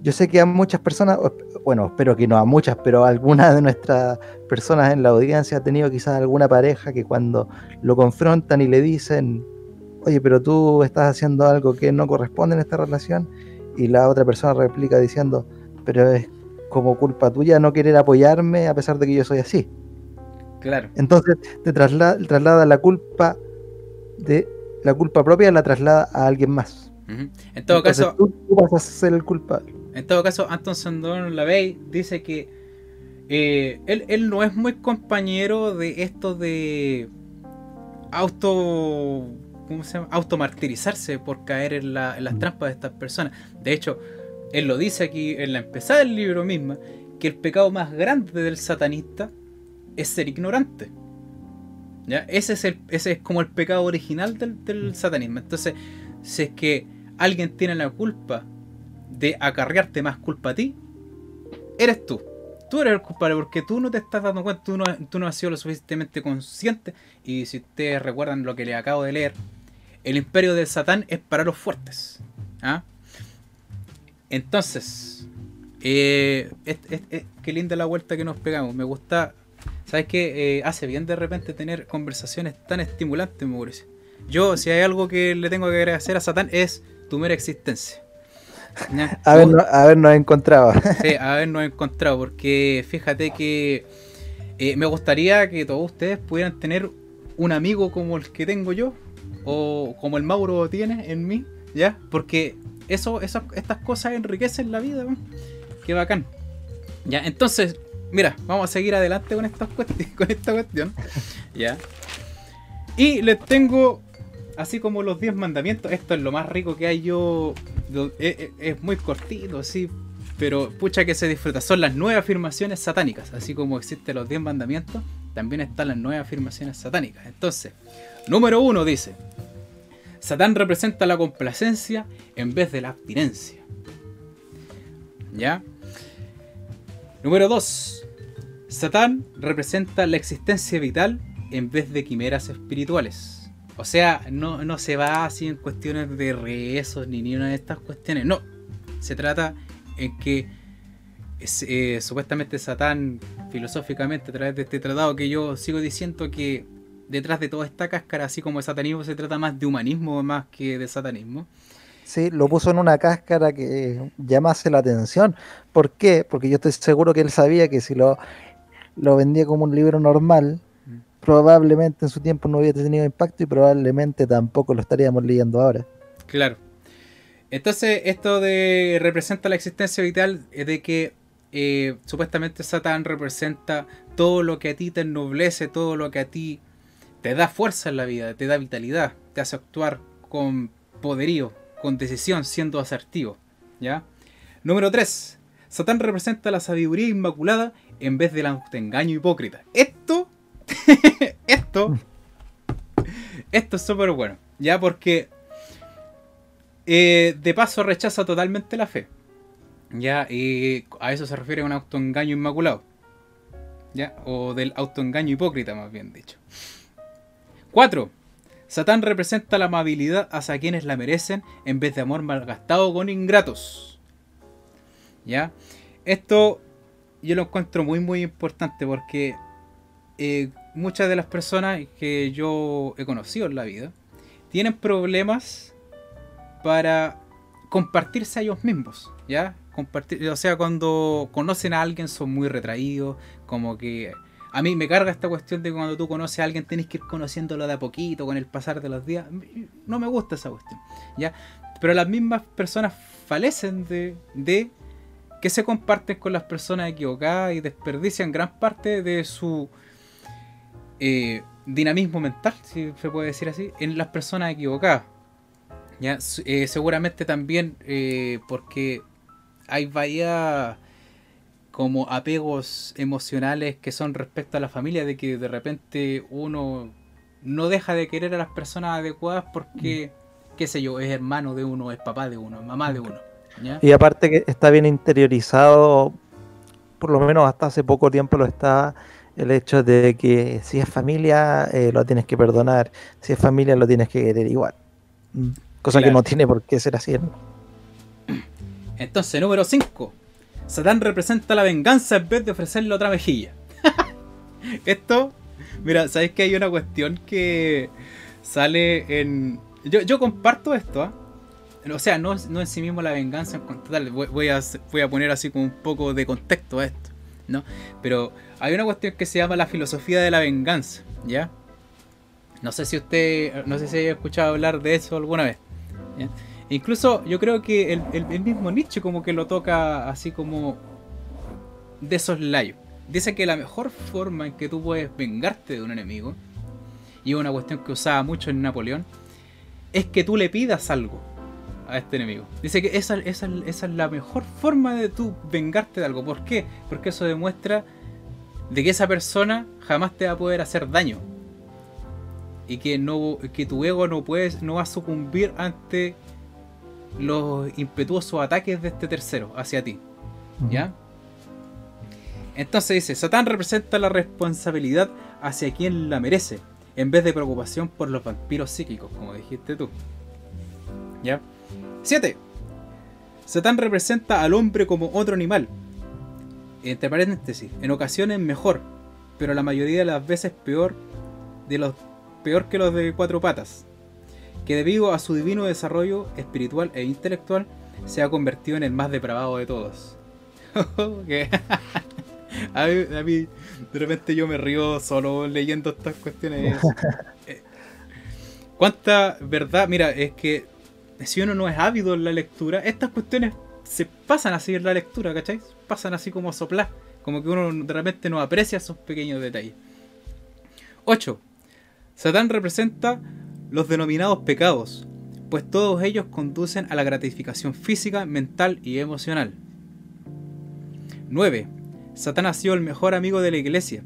Speaker 2: yo sé que a muchas personas, bueno, espero que no a muchas, pero algunas de nuestras personas en la audiencia ha tenido quizás alguna pareja que cuando lo confrontan y le dicen, oye, pero tú estás haciendo algo que no corresponde en esta relación, y la otra persona replica diciendo, pero es como culpa tuya no querer apoyarme a pesar de que yo soy así.
Speaker 1: Claro.
Speaker 2: Entonces te traslada, traslada la culpa de la culpa propia la traslada a alguien más.
Speaker 1: En todo caso,
Speaker 2: tú, vas a ser el culpable.
Speaker 1: En todo caso, Anton Sandón Lavey dice que eh, él, no es muy compañero de esto de auto ¿cómo se llama? automartirizarse por caer en, las trampas de estas personas. De hecho, él lo dice aquí en la empezada del libro misma, que el pecado más grande del satanista es ser ignorante. ¿Ya? Ese, es el, ese es como el pecado original del, satanismo. Entonces, si es que alguien tiene la culpa de acarrearte más culpa a ti, eres tú. Tú eres el culpable porque tú no te estás dando cuenta, tú no, tú no has sido lo suficientemente consciente. Y si ustedes recuerdan lo que les acabo de leer, el imperio de Satán es para los fuertes. ¿ah? Entonces, eh, qué linda la vuelta que nos pegamos. Me gusta ¿Sabes qué? Eh, hace bien de repente tener conversaciones tan estimulantes, Mauricio. Yo, si hay algo que le tengo que agradecer a Satán, es tu mera existencia.
Speaker 2: A, ver, no, a habernos encontrado.
Speaker 1: sí, a habernos encontrado, porque fíjate que eh, me gustaría que todos ustedes pudieran tener un amigo como el que tengo yo, o como el Mauro tiene en mí, ¿ya? Porque eso, estas cosas enriquecen la vida, ¿no? Qué bacán. Ya, entonces, mira, vamos a seguir adelante con esta, cuestión, con esta cuestión. ya. Y les tengo, así como los 10 mandamientos, esto es lo más rico que hay yo. Eh, eh, es, muy cortito, sí. Pero pucha que se disfruta. Son las nueve afirmaciones satánicas. Así como existen los 10 mandamientos, también están las nueve afirmaciones satánicas. Entonces, número uno dice: Satán representa la complacencia en vez de la abstinencia. ¿Ya? Número 2. Satán representa la existencia vital en vez de quimeras espirituales. O sea, no, se va así en cuestiones de rezos ni ni una de estas cuestiones. No. Se trata en que eh, supuestamente Satán, filosóficamente, a través de este tratado, que yo sigo diciendo que detrás de toda esta cáscara, así como el satanismo, se trata más de humanismo más que de satanismo.
Speaker 2: Sí, lo puso en una cáscara que llamase la atención. ¿Por qué? Porque yo estoy seguro que él sabía que si lo, lo vendía como un libro normal. Probablemente en su tiempo no hubiera tenido impacto y probablemente tampoco lo estaríamos leyendo ahora.
Speaker 1: Claro. Entonces, esto de representa la existencia vital es de que eh, supuestamente Satán representa todo lo que a ti te ennoblece, todo lo que a ti te da fuerza en la vida, te da vitalidad, te hace actuar con poderío, con decisión, siendo asertivo. ¿ya? Número 3. Satán representa la sabiduría inmaculada en vez del autoengaño hipócrita. Esto, esto, esto es súper bueno, ya porque eh, de paso rechaza totalmente la fe. Ya, y a eso se refiere un autoengaño inmaculado. ¿Ya? O del autoengaño hipócrita, más bien dicho. 4. Satán representa la amabilidad hacia quienes la merecen en vez de amor malgastado con ingratos. ¿Ya? Esto yo lo encuentro muy muy importante porque eh, muchas de las personas que yo he conocido en la vida tienen problemas para compartirse a ellos mismos, ¿ya? Compartir, o sea, cuando conocen a alguien son muy retraídos, como que a mí me carga esta cuestión de que cuando tú conoces a alguien tenés que ir conociéndolo de a poquito con el pasar de los días. No me gusta esa cuestión. ¿ya? Pero las mismas personas falecen de, de que se comparten con las personas equivocadas y desperdician gran parte de su eh, dinamismo mental, si se puede decir así, en las personas equivocadas. ¿ya? Eh, seguramente también eh, porque hay varias como apegos emocionales que son respecto a la familia, de que de repente uno no deja de querer a las personas adecuadas porque, qué sé yo, es hermano de uno, es papá de uno, es mamá de uno.
Speaker 2: Y aparte que está bien interiorizado, por lo menos hasta hace poco tiempo lo está, el hecho de que si es familia eh, lo tienes que perdonar, si es familia lo tienes que querer igual. Mm. Cosa que no tiene por qué ser así.
Speaker 1: Entonces, número 5. Satán representa la venganza en vez de ofrecerle otra mejilla. Esto, mira, ¿sabes que hay una cuestión que sale en... Yo, comparto esto, ¿ah? O sea, no, no en sí mismo la venganza en Voy, a, voy a poner así como un poco de contexto a esto, ¿no? Pero hay una cuestión que se llama la filosofía de la venganza, ¿ya? No sé si usted, no sé si haya escuchado hablar de eso alguna vez. Incluso yo creo que el, mismo Nietzsche como que lo toca así como de esos layos. Dice que la mejor forma en que tú puedes vengarte de un enemigo, y una cuestión que usaba mucho en Napoleón, es que tú le pidas algo a este enemigo. Dice que esa, esa es la mejor forma de tú vengarte de algo. ¿Por qué? Porque eso demuestra de que esa persona jamás te va a poder hacer daño. Y que, no, que tu ego no, puedes, no va a sucumbir ante los impetuosos ataques de este tercero hacia ti. ¿Ya? Entonces dice, Satán representa la responsabilidad hacia quien la merece, en vez de preocupación por los vampiros psíquicos, como dijiste tú. ¿Ya? 7. Satán representa al hombre como otro animal. Entre paréntesis, en ocasiones mejor, pero la mayoría de las veces peor, de los, peor que los de cuatro patas que debido a su divino desarrollo espiritual e intelectual se ha convertido en el más depravado de todos. a, mí, de repente yo me río solo leyendo estas cuestiones. Eh, ¿Cuánta verdad? Mira, es que si uno no es ávido en la lectura, estas cuestiones se pasan así en la lectura, ¿cacháis? Pasan así como soplar, como que uno de repente no aprecia esos pequeños detalles. 8. Satán representa los denominados pecados, pues todos ellos conducen a la gratificación física, mental y emocional. 9. Satán ha sido el mejor amigo de la iglesia.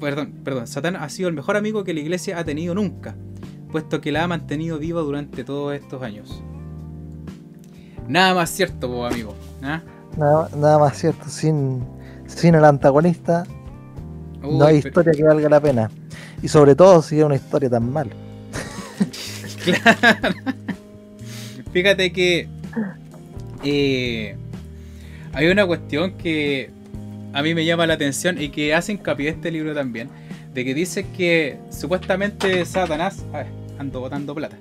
Speaker 1: perdón, perdón, Satán ha sido el mejor amigo que la iglesia ha tenido nunca, puesto que la ha mantenido viva durante todos estos años. Nada más cierto, amigo. ¿ah?
Speaker 2: Nada, más cierto. Sin, sin el antagonista, no hay historia que valga la pena. Y sobre todo si es una historia tan mal.
Speaker 1: claro. Fíjate que eh, hay una cuestión que a mí me llama la atención y que hace hincapié este libro también. De que dice que supuestamente Satanás. A ver, ando botando plata.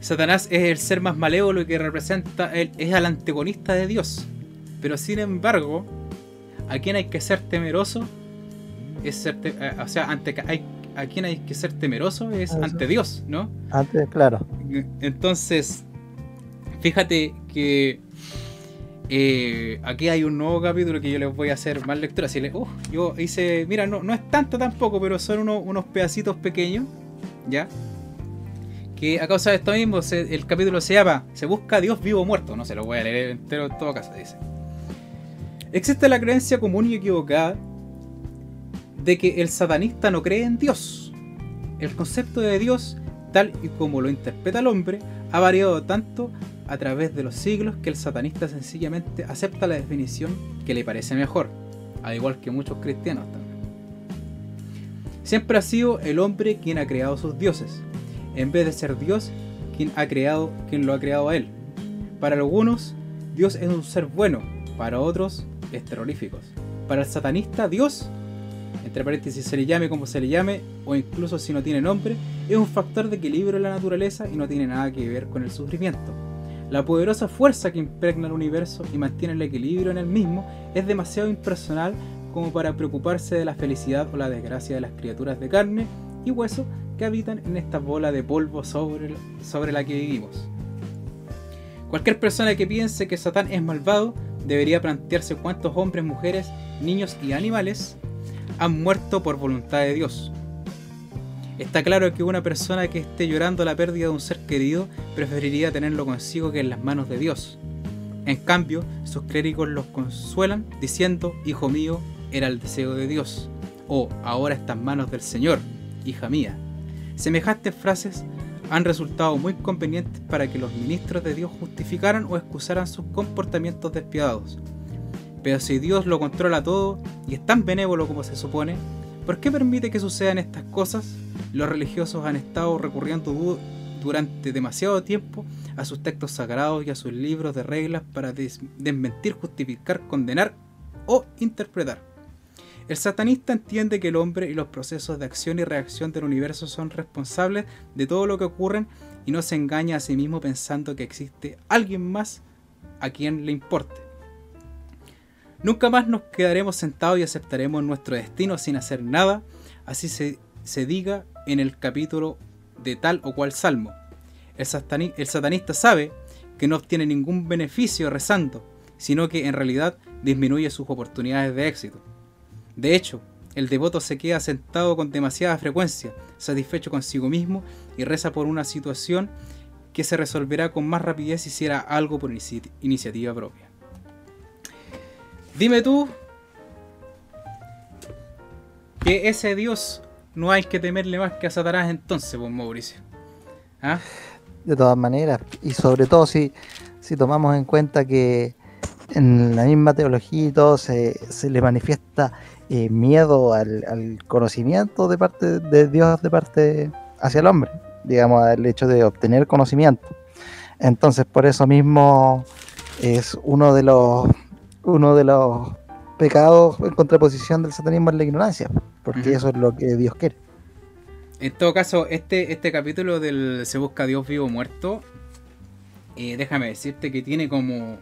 Speaker 1: Satanás es el ser más malévolo y que representa. es el antagonista de Dios. Pero sin embargo, a quien hay que ser temeroso es ser, eh, o sea, ante, hay, a quien hay que ser temeroso es ante Dios, ¿no?
Speaker 2: Ante, claro.
Speaker 1: Entonces, fíjate que eh, aquí hay un nuevo capítulo que yo les voy a hacer más lectura. Si uh, yo hice, mira, no, no es tanto tampoco, pero son unos pedacitos pequeños, ¿ya? Que a causa de esto mismo, el capítulo se llama Se busca Dios vivo o muerto. No se lo voy a leer entero en todo caso, dice. Existe la creencia común y equivocada de que el satanista no cree en Dios. El concepto de Dios, tal y como lo interpreta el hombre, ha variado tanto a través de los siglos que el satanista sencillamente acepta la definición que le parece mejor, al igual que muchos cristianos también. Siempre ha sido el hombre quien ha creado sus dioses, en vez de ser Dios quien ha creado quien lo ha creado a él. Para algunos, Dios es un ser bueno, para otros es terrorífico. Para el satanista, Dios entre paréntesis se le llame como se le llame, o incluso si no tiene nombre, es un factor de equilibrio en la naturaleza y no tiene nada que ver con el sufrimiento. La poderosa fuerza que impregna el universo y mantiene el equilibrio en el mismo es demasiado impersonal como para preocuparse de la felicidad o la desgracia de las criaturas de carne y hueso que habitan en esta bola de polvo sobre, sobre la que vivimos. Cualquier persona que piense que Satán es malvado debería plantearse cuántos hombres, mujeres, niños y animales han muerto por voluntad de Dios. Está claro que una persona que esté llorando la pérdida de un ser querido preferiría tenerlo consigo que en las manos de Dios. En cambio, sus clérigos los consuelan diciendo, Hijo mío, era el deseo de Dios, o ahora está en manos del Señor, hija mía. Semejantes frases han resultado muy convenientes para que los ministros de Dios justificaran o excusaran sus comportamientos despiadados. Pero si Dios lo controla todo y es tan benévolo como se supone, ¿por qué permite que sucedan estas cosas? Los religiosos han estado recurriendo durante demasiado tiempo a sus textos sagrados y a sus libros de reglas para desmentir, justificar, condenar o interpretar. El satanista entiende que el hombre y los procesos de acción y reacción del universo son responsables de todo lo que ocurre y no se engaña a sí mismo pensando que existe alguien más a quien le importe. Nunca más nos quedaremos sentados y aceptaremos nuestro destino sin hacer nada, así se, se diga en el capítulo de tal o cual salmo. El, satanista sabe que no obtiene ningún beneficio rezando, sino que en realidad disminuye sus oportunidades de éxito. De hecho, el devoto se queda sentado con demasiada frecuencia, satisfecho consigo mismo y reza por una situación que se resolverá con más rapidez si hiciera algo por iniciativa propia. Dime tú que ese Dios no hay que temerle más que a Satanás entonces, pues Mauricio.
Speaker 2: ¿Ah? De todas maneras, y sobre todo si, si tomamos en cuenta que en la misma teología y todo se, le manifiesta eh, miedo al, conocimiento de parte de Dios, de parte hacia el hombre, digamos, al hecho de obtener conocimiento. Entonces, por eso mismo es uno de los uno de los pecados en contraposición del satanismo es la ignorancia, porque eso es lo que Dios quiere.
Speaker 1: En todo caso, este, este capítulo del Se busca Dios vivo o muerto, eh, déjame decirte que tiene como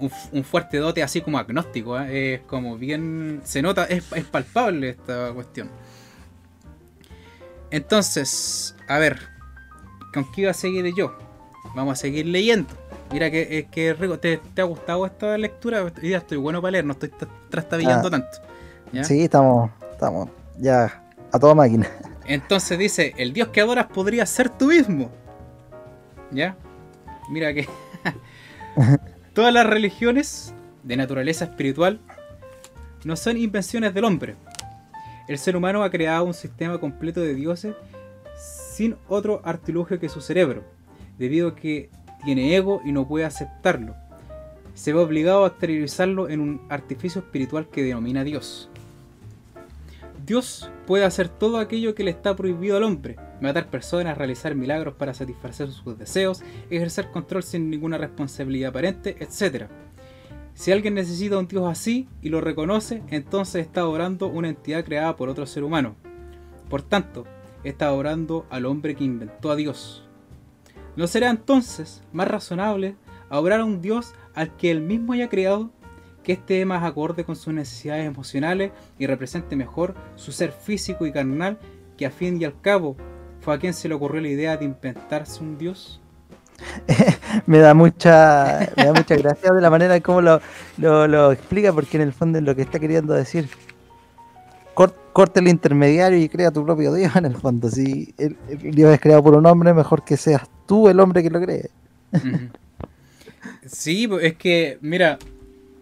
Speaker 1: un, fuerte dote así como agnóstico, ¿eh? es como bien, se nota, es, es palpable esta cuestión. Entonces, a ver, ¿con qué iba a seguir yo? Vamos a seguir leyendo. Mira que, que rico. ¿Te, ha gustado esta lectura? Ya estoy bueno para leer, no estoy trastabillando ah, tanto.
Speaker 2: Sí, estamos, estamos ya a toda máquina.
Speaker 1: Entonces dice, el dios que adoras podría ser tú mismo. ¿Ya? Mira que todas las religiones de naturaleza espiritual no son invenciones del hombre. El ser humano ha creado un sistema completo de dioses sin otro artilugio que su cerebro, debido a que tiene ego y no puede aceptarlo. Se ve obligado a exteriorizarlo en un artificio espiritual que denomina Dios. Dios puede hacer todo aquello que le está prohibido al hombre, matar personas, realizar milagros para satisfacer sus deseos, ejercer control sin ninguna responsabilidad aparente, etc. Si alguien necesita un Dios así y lo reconoce, entonces está adorando una entidad creada por otro ser humano. Por tanto, está adorando al hombre que inventó a Dios. ¿No será entonces más razonable adorar a un Dios al que él mismo haya creado, que esté más acorde con sus necesidades emocionales y represente mejor su ser físico y carnal, que a fin y al cabo fue a quien se le ocurrió la idea de inventarse un Dios?
Speaker 2: me da mucha me da mucha gracia de la manera en cómo lo, lo, explica, porque en el fondo es lo que está queriendo decir corte el intermediario y crea tu propio Dios en el fondo. Si el, Dios es creado por un hombre, mejor que seas tú el hombre que lo cree.
Speaker 1: Sí, es que, mira,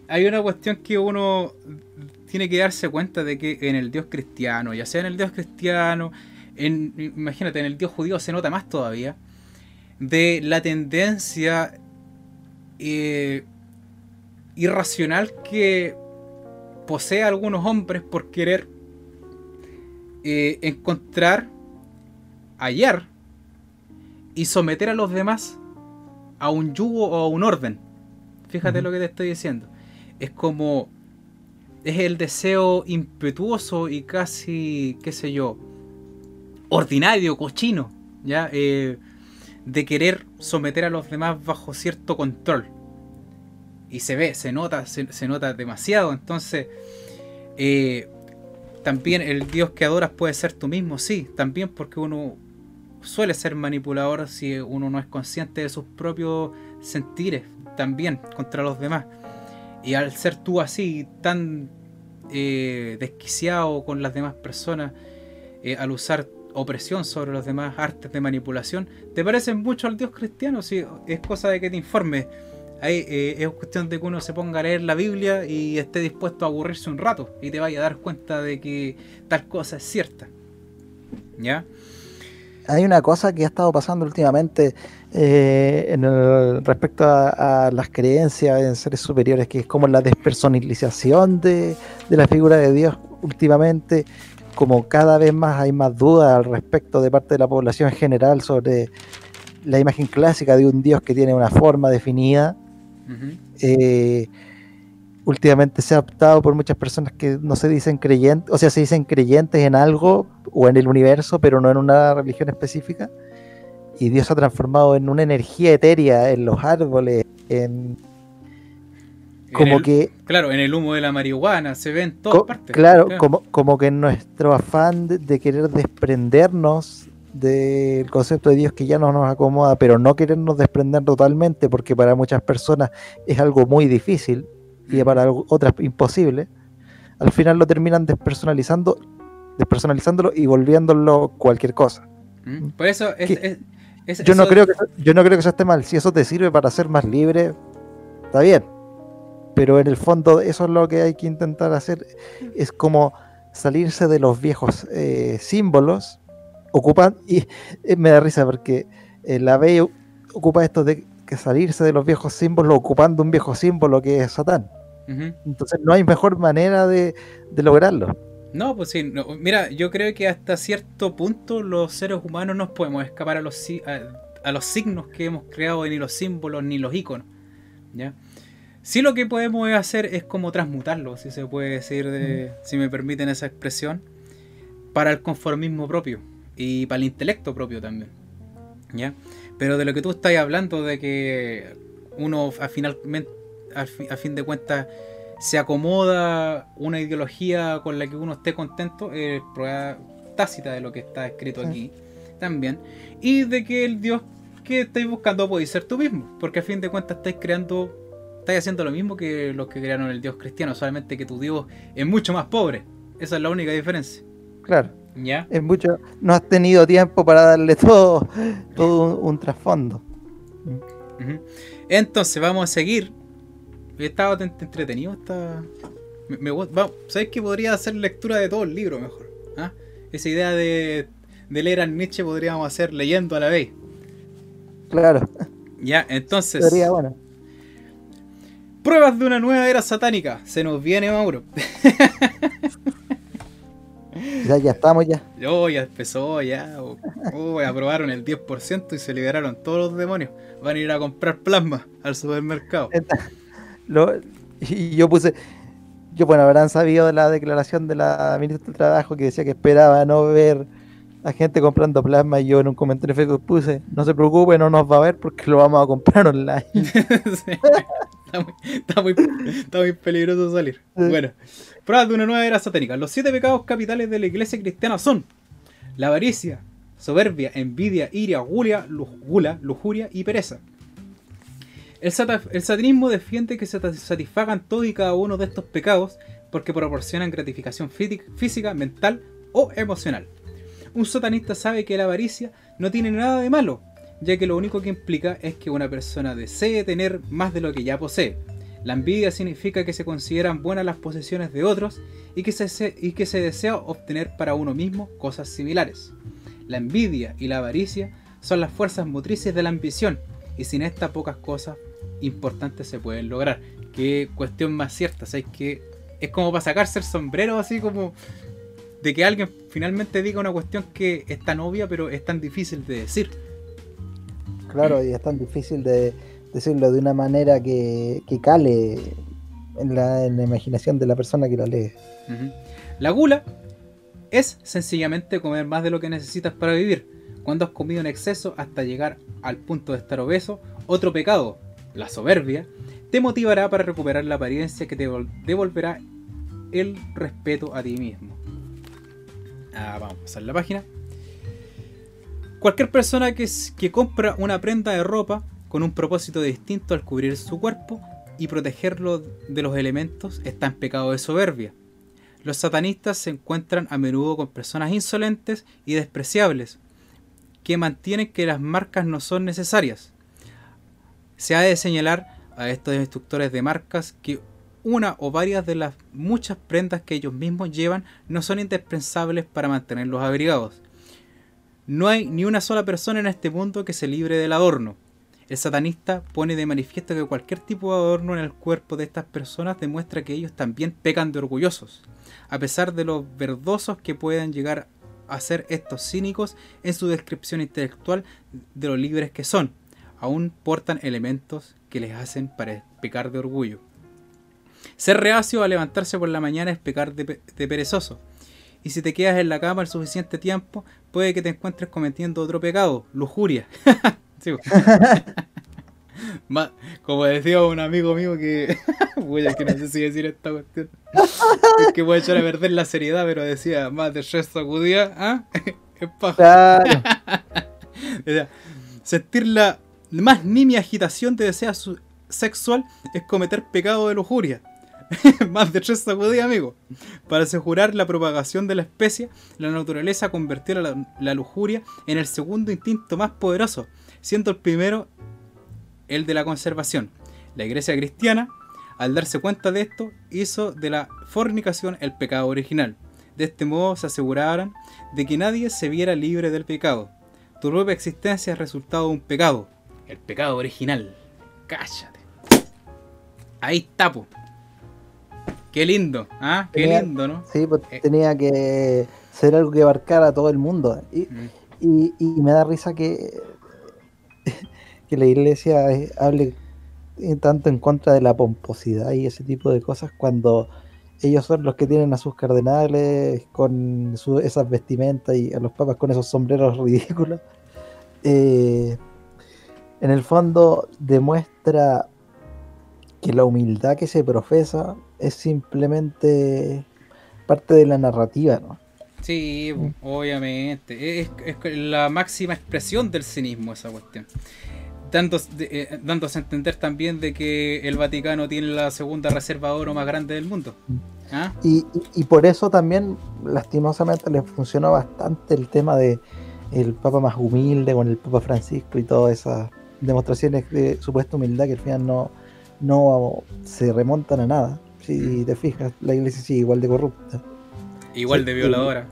Speaker 1: hay una cuestión que uno tiene que darse cuenta de que en el Dios cristiano, ya sea en el Dios cristiano, en, imagínate, en el Dios judío se nota más todavía, de la tendencia eh, irracional que posee algunos hombres por querer eh, encontrar, hallar y someter a los demás a un yugo o a un orden. Fíjate lo que te estoy diciendo. Es como. Es el deseo impetuoso y casi, qué sé yo, ordinario, cochino, ¿ya? Eh, de querer someter a los demás bajo cierto control. Y se ve, se nota, se, nota demasiado. Entonces, eh, también el Dios que adoras puede ser tú mismo, sí, también porque uno suele ser manipulador si uno no es consciente de sus propios sentires, también contra los demás. Y al ser tú así, tan eh, desquiciado con las demás personas, al usar opresión sobre los demás artes de manipulación, te parecen mucho al Dios cristiano, sí, es cosa de que te informes Ahí, eh, es cuestión de que uno se ponga a leer la Biblia y esté dispuesto a aburrirse un rato y te vaya a dar cuenta de que tal cosa es cierta. ¿Ya?
Speaker 2: Hay una cosa que ha estado pasando últimamente eh, en el, respecto a, las creencias en seres superiores, que es como la despersonalización de, de la figura de Dios últimamente, como cada vez más hay más dudas al respecto de parte de la población en general sobre la imagen clásica de un Dios que tiene una forma definida. Eh, últimamente se ha optado por muchas personas que no se dicen creyentes, o sea, se dicen creyentes en algo o en el universo, pero no en una religión específica. Y Dios ha transformado en una energía etérea en los árboles, en
Speaker 1: como que claro en el humo de la marihuana se ve en todas partes
Speaker 2: claro, Como, como que en nuestro afán de, querer desprendernos del concepto de Dios que ya no nos acomoda pero no querernos desprender totalmente porque para muchas personas es algo muy difícil y para otras imposible al final lo terminan despersonalizando despersonalizándolo y volviéndolo cualquier cosa.
Speaker 1: Por eso es,
Speaker 2: yo no creo que yo no creo que eso esté mal. Si eso te sirve para ser más libre está bien pero en el fondo eso es lo que hay que intentar hacer, es como salirse de los viejos eh, símbolos, ocupan, y eh, me da risa porque eh, la B ocupa esto de que salirse de los viejos símbolos ocupando un viejo símbolo que es Satán. Entonces no hay mejor manera de, lograrlo.
Speaker 1: No, pues sí, mira, yo creo que hasta cierto punto los seres humanos no podemos escapar a los, a, a los signos que hemos creado, ni los símbolos, ni los iconos. ¿ya? Sí lo que podemos hacer es como transmutarlo, si se puede decir, de, si me permiten esa expresión, para el conformismo propio y para el intelecto propio también. ¿Ya? Pero de lo que tú estás hablando, de que uno a, finalmente, a, fin de cuentas se acomoda una ideología con la que uno esté contento, es prueba tácita de lo que está escrito aquí también. Y de que el Dios que estáis buscando puede ser tú mismo, porque a fin de cuentas estáis creando estás haciendo lo mismo que los que crearon el Dios cristiano, solamente que tu Dios es mucho más pobre. Esa es la única diferencia.
Speaker 2: Claro. ¿Ya? Es mucho, no has tenido tiempo para darle todo, todo un, trasfondo.
Speaker 1: Entonces, vamos a seguir. He estado entretenido. Está... Me, ¿Sabes que podría hacer lectura de todo el libro mejor? ¿Ah? Esa idea de, de leer a Nietzsche podríamos hacer leyendo a la vez.
Speaker 2: Claro.
Speaker 1: Ya, entonces. Sería bueno. Pruebas de una nueva era satánica. Se nos viene Mauro.
Speaker 2: ya, ya estamos ya.
Speaker 1: Oh, ya empezó, ya. Oh, aprobaron el 10% y se liberaron todos los demonios. Van a ir a comprar plasma al supermercado.
Speaker 2: y yo puse, yo bueno, habrán sabido de la declaración de la ministra de Trabajo que decía que esperaba no ver a gente comprando plasma y yo en un comentario Facebook puse, no se preocupe, no nos va a ver porque lo vamos a comprar online.
Speaker 1: Está muy, peligroso salir. Bueno, pruebas de una nueva era satánica. Los siete pecados capitales de la iglesia cristiana son la avaricia, soberbia, envidia, ira, gula, gula lujuria y pereza. El, satanismo defiende que se satisfagan todos y cada uno de estos pecados porque proporcionan gratificación física, mental o emocional. Un satanista sabe que la avaricia no tiene nada de malo, ya que lo único que implica es que una persona desee tener más de lo que ya posee. La envidia significa que se consideran buenas las posesiones de otros y que, se, y que se desea obtener para uno mismo cosas similares. La envidia y la avaricia son las fuerzas motrices de la ambición y sin estas pocas cosas importantes se pueden lograr. Qué cuestión más cierta. Que es como para sacarse el sombrero así como de que alguien finalmente diga una cuestión que es tan obvia pero es tan difícil de decir.
Speaker 2: Claro, y es tan difícil de decirlo de una manera que, cale en la, imaginación de la persona que la lee.
Speaker 1: La gula es sencillamente comer más de lo que necesitas para vivir. Cuando has comido en exceso hasta llegar al punto de estar obeso, otro pecado, la soberbia, te motivará para recuperar la apariencia que te devolverá el respeto a ti mismo. Ah, vamos a pasar la página. Cualquier persona que, compra una prenda de ropa con un propósito distinto al cubrir su cuerpo y protegerlo de los elementos está en pecado de soberbia. Los satanistas se encuentran a menudo con personas insolentes y despreciables que mantienen que las marcas no son necesarias. Se ha de señalar a estos instructores de marcas que una o varias de las muchas prendas que ellos mismos llevan no son indispensables para mantenerlos abrigados. No hay ni una sola persona en este mundo que se libre del adorno. El satanista pone de manifiesto que cualquier tipo de adorno en el cuerpo de estas personas demuestra que ellos también pecan de orgullosos, a pesar de los verdosos que puedan llegar a ser estos cínicos en su descripción intelectual de lo libres que son, aún portan elementos que les hacen para pecar de orgullo. Ser reacio a levantarse por la mañana es pecar de, perezoso. Y si te quedas en la cama el suficiente tiempo, puede que te encuentres cometiendo otro pecado, lujuria. como decía un amigo mío que. que no sé si decir esta cuestión. Es que voy a echar a perder la seriedad, pero decía, más de resto acudía, ¿ah? Es paja. sentir la más nimia agitación de deseo sexual es cometer pecado de lujuria. más de tres sacudidas, amigo. Para asegurar la propagación de la especie, la naturaleza convirtió la, lujuria en el segundo instinto más poderoso, siendo el primero el de la conservación. La iglesia cristiana, al darse cuenta de esto, hizo de la fornicación el pecado original. De este modo se aseguraron de que nadie se viera libre del pecado. Tu propia existencia es resultado de un pecado, el pecado original. Cállate. Ahí tapo. Qué lindo, ¿ah? Qué lindo, ¿no?
Speaker 2: Sí, pues eh. tenía que ser algo que abarcara a todo el mundo. Y, me da risa que, que la iglesia eh, hable tanto en contra de la pomposidad y ese tipo de cosas cuando ellos son los que tienen a sus cardenales con esas vestimentas y a los papas con esos sombreros ridículos. Eh, en el fondo demuestra que la humildad que se profesa es simplemente parte de la narrativa, ¿no?
Speaker 1: Sí, mm. obviamente. Es, la máxima expresión del cinismo esa cuestión. Eh, dándose a entender también de que el Vaticano tiene la segunda reserva de oro más grande del mundo. Mm.
Speaker 2: ¿Ah? Y, por eso también, lastimosamente, les funcionó bastante el tema de el Papa más humilde con el Papa Francisco y todas esas demostraciones de supuesta humildad que al final no, no se remontan a nada. Si te fijas, la iglesia sigue igual de corrupta.
Speaker 1: Igual de violadora.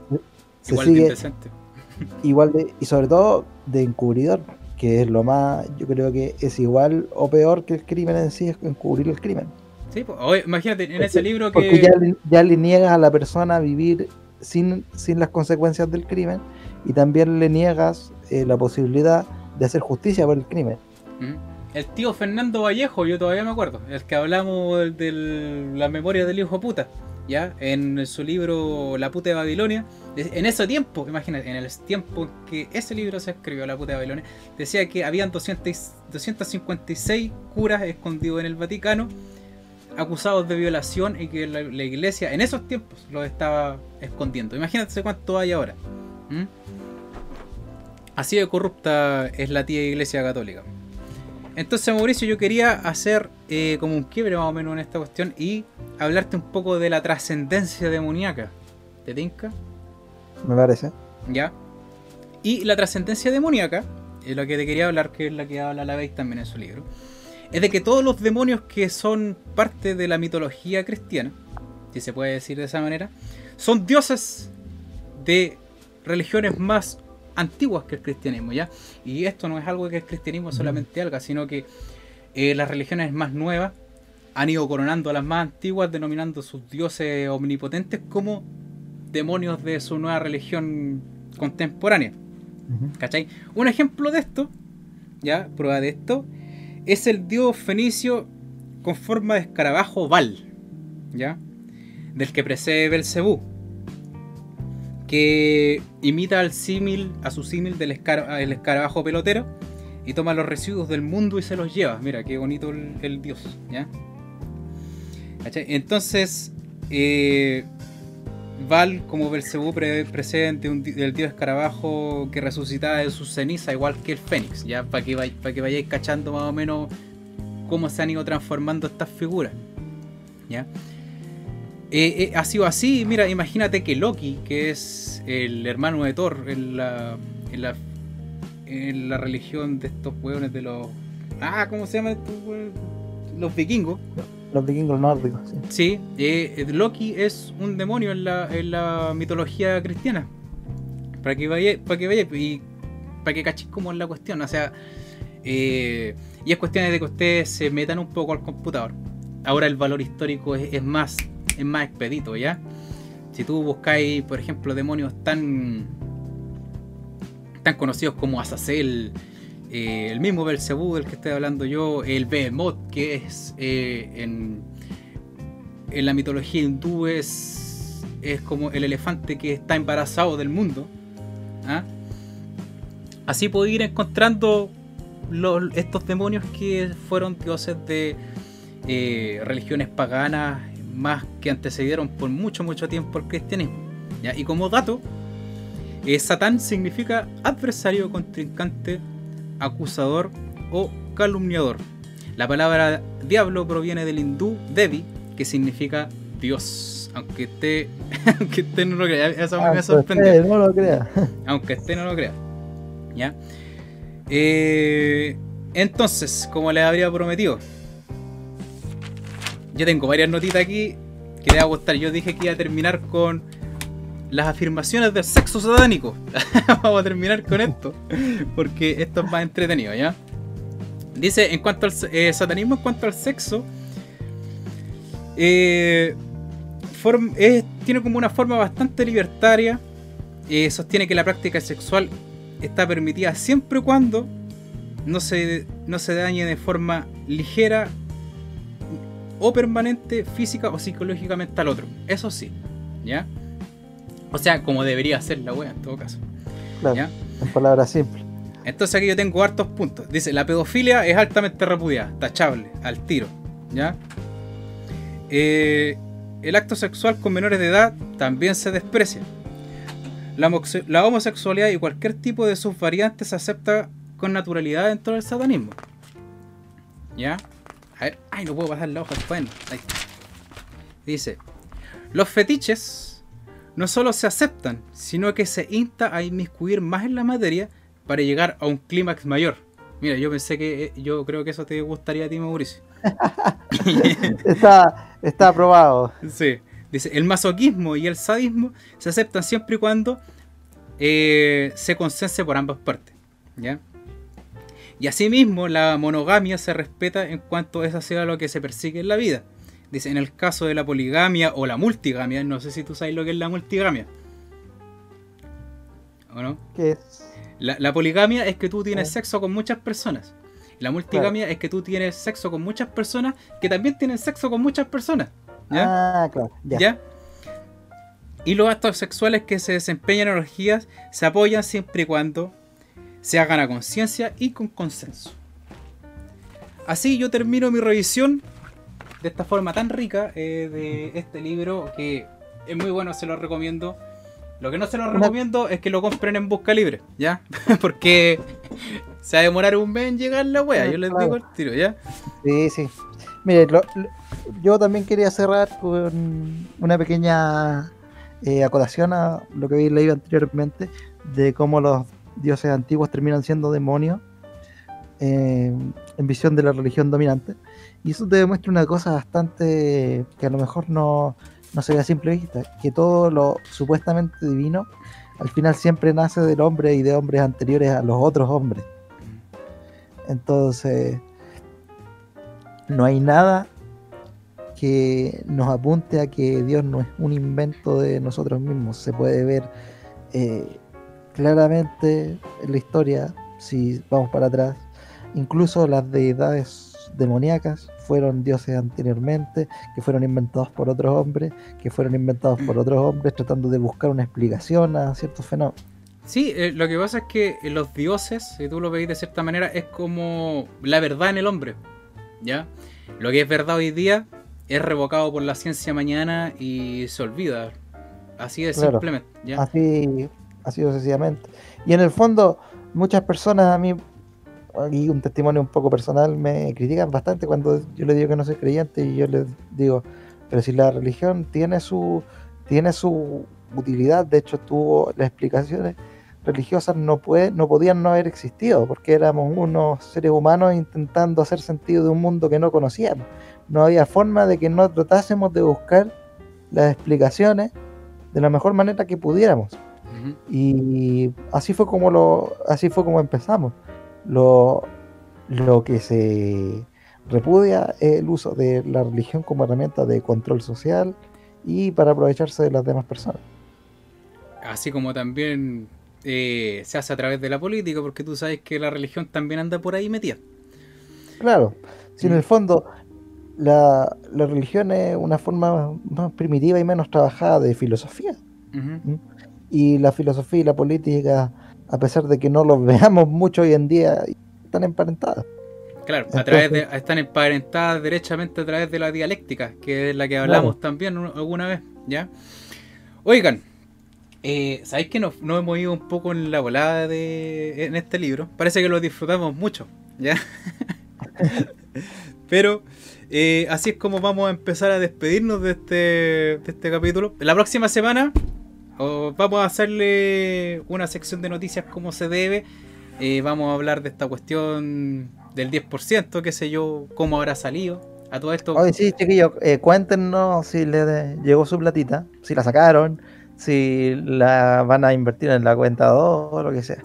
Speaker 1: igual de indecente.
Speaker 2: Igual de, y sobre todo de encubridor, que es lo más, yo creo que es igual o peor que el crimen en sí, es encubrir el crimen.
Speaker 1: Sí, pues, imagínate, en ese libro que...
Speaker 2: Porque ya, le niegas a la persona vivir sin, sin las consecuencias del crimen y también le niegas eh, la posibilidad de hacer justicia por el crimen.
Speaker 1: El tío Fernando Vallejo, yo todavía me acuerdo, el que hablamos de, la memoria del hijo puta, ¿ya? En su libro La puta de Babilonia, en ese tiempo, imagínate, en el tiempo en que ese libro se escribió, La puta de Babilonia, decía que habían 256 curas escondidos en el Vaticano acusados de violación y que la, iglesia en esos tiempos los estaba escondiendo. Imagínate cuánto hay ahora. Así de corrupta es la tía iglesia católica. Entonces, Mauricio, yo quería hacer eh, como un quiebre más o menos en esta cuestión y hablarte un poco de la trascendencia demoníaca. ¿Te tinca?
Speaker 2: Me parece.
Speaker 1: Ya. Y la trascendencia demoníaca, es lo que te quería hablar, que es la que habla la Veis también en su libro, es de que todos los demonios que son parte de la mitología cristiana, si se puede decir de esa manera, son dioses de religiones más antiguas que el cristianismo, ¿ya? Y esto no es algo que el cristianismo solamente haga, sino que eh, las religiones más nuevas han ido coronando a las más antiguas, denominando sus dioses omnipotentes como demonios de su nueva religión contemporánea. ¿Cachai? Un ejemplo de esto, ya, prueba de esto, es el dios fenicio con forma de escarabajo Val, ¿ya? Del que precede Belcebú que imita al símil, a su símil del escarabajo pelotero y toma los residuos del mundo y se los lleva. Mira, qué bonito el, dios, ¿ya? Entonces, eh, Val, como Belcebú presente del dios escarabajo que resucitaba de su ceniza, igual que el Fénix, ¿ya? Para que, para que vayáis cachando más o menos cómo se han ido transformando estas figuras, ¿ya? Eh, eh, ha sido así, mira, imagínate que Loki, que es el hermano de Thor en la, en la, en la religión de estos hueones de los... Ah, ¿cómo se llama estos los vikingos.
Speaker 2: Los vikingos nórdicos, sí.
Speaker 1: Sí, eh, Loki es un demonio en la, en la mitología cristiana. Para que vaya, para que vaya y para que cachéis cómo es la cuestión. O sea, eh, y es cuestión de que ustedes se metan un poco al computador. Ahora el valor histórico es, es más, es más expedito, ¿ya? Si tú buscáis, por ejemplo, demonios tan tan conocidos como Azazel, eh, el mismo Belzebú del que estoy hablando yo, el Behemoth, que es eh, en, en la mitología hindú es, es como el elefante que está embarazado del mundo. ¿ah? Así puedo ir encontrando los- estos demonios que fueron dioses de eh, religiones paganas más que antecedieron por mucho mucho tiempo el cristianismo. ¿ya? Y como dato, eh, Satán significa adversario, contrincante, acusador o calumniador. La palabra diablo proviene del hindú Devi, que significa Dios. Aunque esté, aunque no lo crea, eso
Speaker 2: Ah,
Speaker 1: me sorprendió
Speaker 2: no lo crea.
Speaker 1: aunque este no lo crea. ¿Ya? Eh, entonces, como les habría prometido, yo tengo varias notitas aquí que les va a gustar. Yo dije que iba a terminar con las afirmaciones del sexo satánico. Vamos a terminar con esto, porque esto es más entretenido, ¿ya? Dice, en cuanto al eh, satanismo, en cuanto al sexo, eh, tiene como una forma bastante libertaria eh, sostiene que la práctica sexual está permitida siempre y cuando no se, no se dañe de forma ligera o permanente física o psicológicamente al otro. Eso sí, ¿ya? O sea, como debería ser la wea en todo caso,
Speaker 2: Claro,
Speaker 1: ¿ya?
Speaker 2: en palabras simples.
Speaker 1: Entonces aquí yo tengo hartos puntos. Dice, la pedofilia es altamente repudiada, tachable, al tiro, ¿ya? Eh, el acto sexual con menores de edad también se desprecia. La, la homosexualidad y cualquier tipo de sus variantes se acepta con naturalidad dentro del satanismo. ¿Ya? A ver, ay, no puedo pasar la hoja, bueno, ahí está. Dice, los fetiches no solo se aceptan, sino que se insta a inmiscuir más en la materia para llegar a un clímax mayor. Mira, yo pensé que eh, yo creo que eso te gustaría a ti, Mauricio.
Speaker 2: Está, está aprobado.
Speaker 1: Sí. Dice, el masoquismo y el sadismo se aceptan siempre y cuando eh, se consense por ambas partes. ¿Ya? Y asimismo, la monogamia se respeta en cuanto esa sea lo que se persigue en la vida. Dice, en el caso de la poligamia o la multigamia, no sé si tú sabes lo que es la multigamia. ¿O no?
Speaker 2: Que es
Speaker 1: La, la poligamia es que tú tienes
Speaker 2: Ah.
Speaker 1: sexo con muchas personas. La multigamia es que tú tienes sexo con muchas personas que también tienen sexo con muchas personas. ¿Ya?
Speaker 2: Ah, claro, ya.
Speaker 1: ¿Ya? Y los actos sexuales que se desempeñan en orgías se apoyan siempre y cuando se hagan a conciencia y con consenso. Así yo termino mi revisión de esta forma tan rica eh, de este libro que es muy bueno, se lo recomiendo. Lo que no se lo recomiendo es que lo compren en busca libre, ¿ya? Porque se va a demorar un mes en llegar la wea, yo les digo el tiro, ¿ya?
Speaker 2: Sí, sí. Mire, lo- lo- yo también quería cerrar con una pequeña eh, acotación a lo que habéis leído anteriormente de cómo los dioses antiguos terminan siendo demonios eh, en visión de la religión dominante. Y eso te demuestra una cosa bastante que a lo mejor no, no se ve a simple vista, que todo lo supuestamente divino al final siempre nace del hombre y de hombres anteriores a los otros hombres. Entonces, no hay nada que nos apunte a que Dios no es un invento de nosotros mismos. Se puede ver eh, claramente en la historia, si vamos para atrás, incluso las deidades demoníacas fueron dioses anteriormente, que fueron inventados por otros hombres, que fueron inventados por otros hombres tratando de buscar una explicación a ciertos fenómenos.
Speaker 1: Sí, eh, lo que pasa es que eh, los dioses, si tú lo veis de cierta manera, es como la verdad en el hombre. ¿Ya? Lo que es verdad hoy día es revocado por la ciencia mañana y se olvida. Así de
Speaker 2: Claro.
Speaker 1: simplemente. ¿ya?
Speaker 2: Así, así sucesivamente. Y en el fondo, muchas personas a mí, y un testimonio un poco personal, me critican bastante cuando yo les digo que no soy creyente y yo les digo, pero si la religión tiene su, tiene su utilidad, de hecho tuvo las explicaciones, religiosas no, puede, no podían no haber existido, porque éramos unos seres humanos intentando hacer sentido de un mundo que no conocíamos. No había forma de que no tratásemos de buscar las explicaciones de la mejor manera que pudiéramos. Y así fue como lo, así fue como empezamos. Lo, lo que se repudia es el uso de la religión como herramienta de control social y para aprovecharse de las demás personas.
Speaker 1: Así como también eh, se hace a través de la política, porque tú sabes que la religión también anda por ahí metida.
Speaker 2: Claro, si en mm. el fondo la, religión es una forma más primitiva y menos trabajada de filosofía. Y la filosofía y la política, a pesar de que no los veamos mucho hoy en día, están emparentadas.
Speaker 1: Claro, a través de, están emparentadas derechamente a través de la dialéctica, que es la que hablamos también alguna vez, ¿ya? Oigan, eh, ¿sabéis que nos, hemos ido un poco en la volada de, en este libro? Parece que lo disfrutamos mucho, ¿ya? Pero eh, así es como vamos a empezar a despedirnos de este, de este capítulo. La próxima semana vamos a hacerle una sección de noticias como se debe. Eh, vamos a hablar de esta cuestión del 10%, qué sé yo, cómo habrá salido. A todo esto.
Speaker 2: Oye, sí, chiquillos, eh, cuéntenos si le llegó su platita, si la sacaron, si la van a invertir en la cuenta 2 o lo que sea.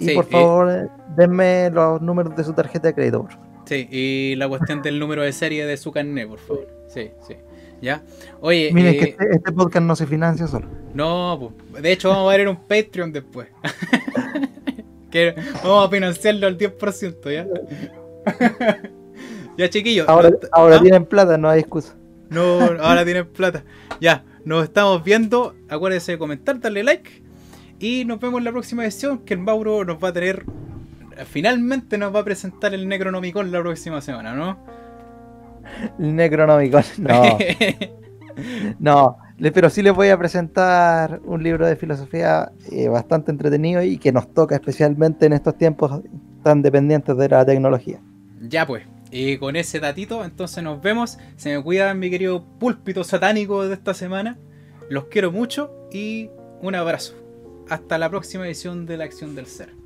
Speaker 2: Y por favor, denme los números de su tarjeta de crédito. Por
Speaker 1: Sí, y la cuestión del número de serie de su carnet, por favor. Sí, sí. ¿Ya? Oye.
Speaker 2: Mire, que eh, este, este, podcast no se financia solo.
Speaker 1: No, pues. De hecho, vamos a ver un Patreon después. que vamos a financiarlo al 10%, ¿ya? ya, chiquillos.
Speaker 2: Ahora, ahora ¿Ah? tienen plata, no hay excusa.
Speaker 1: No, ahora tienen plata. Ya, nos estamos viendo. Acuérdense de comentar, darle like. Y nos vemos en la próxima edición que el Mauro nos va a tener finalmente nos va a presentar el Necronomicon la próxima semana, ¿no?
Speaker 2: Necronomicon, no. no, pero sí les voy a presentar un libro de filosofía eh, bastante entretenido y que nos toca especialmente en estos tiempos tan dependientes de la tecnología.
Speaker 1: Ya pues, y con ese datito, entonces nos vemos. Se me cuidan, mi querido púlpito satánico de esta semana. Los quiero mucho y un abrazo. Hasta la próxima edición de La Acción del Ser.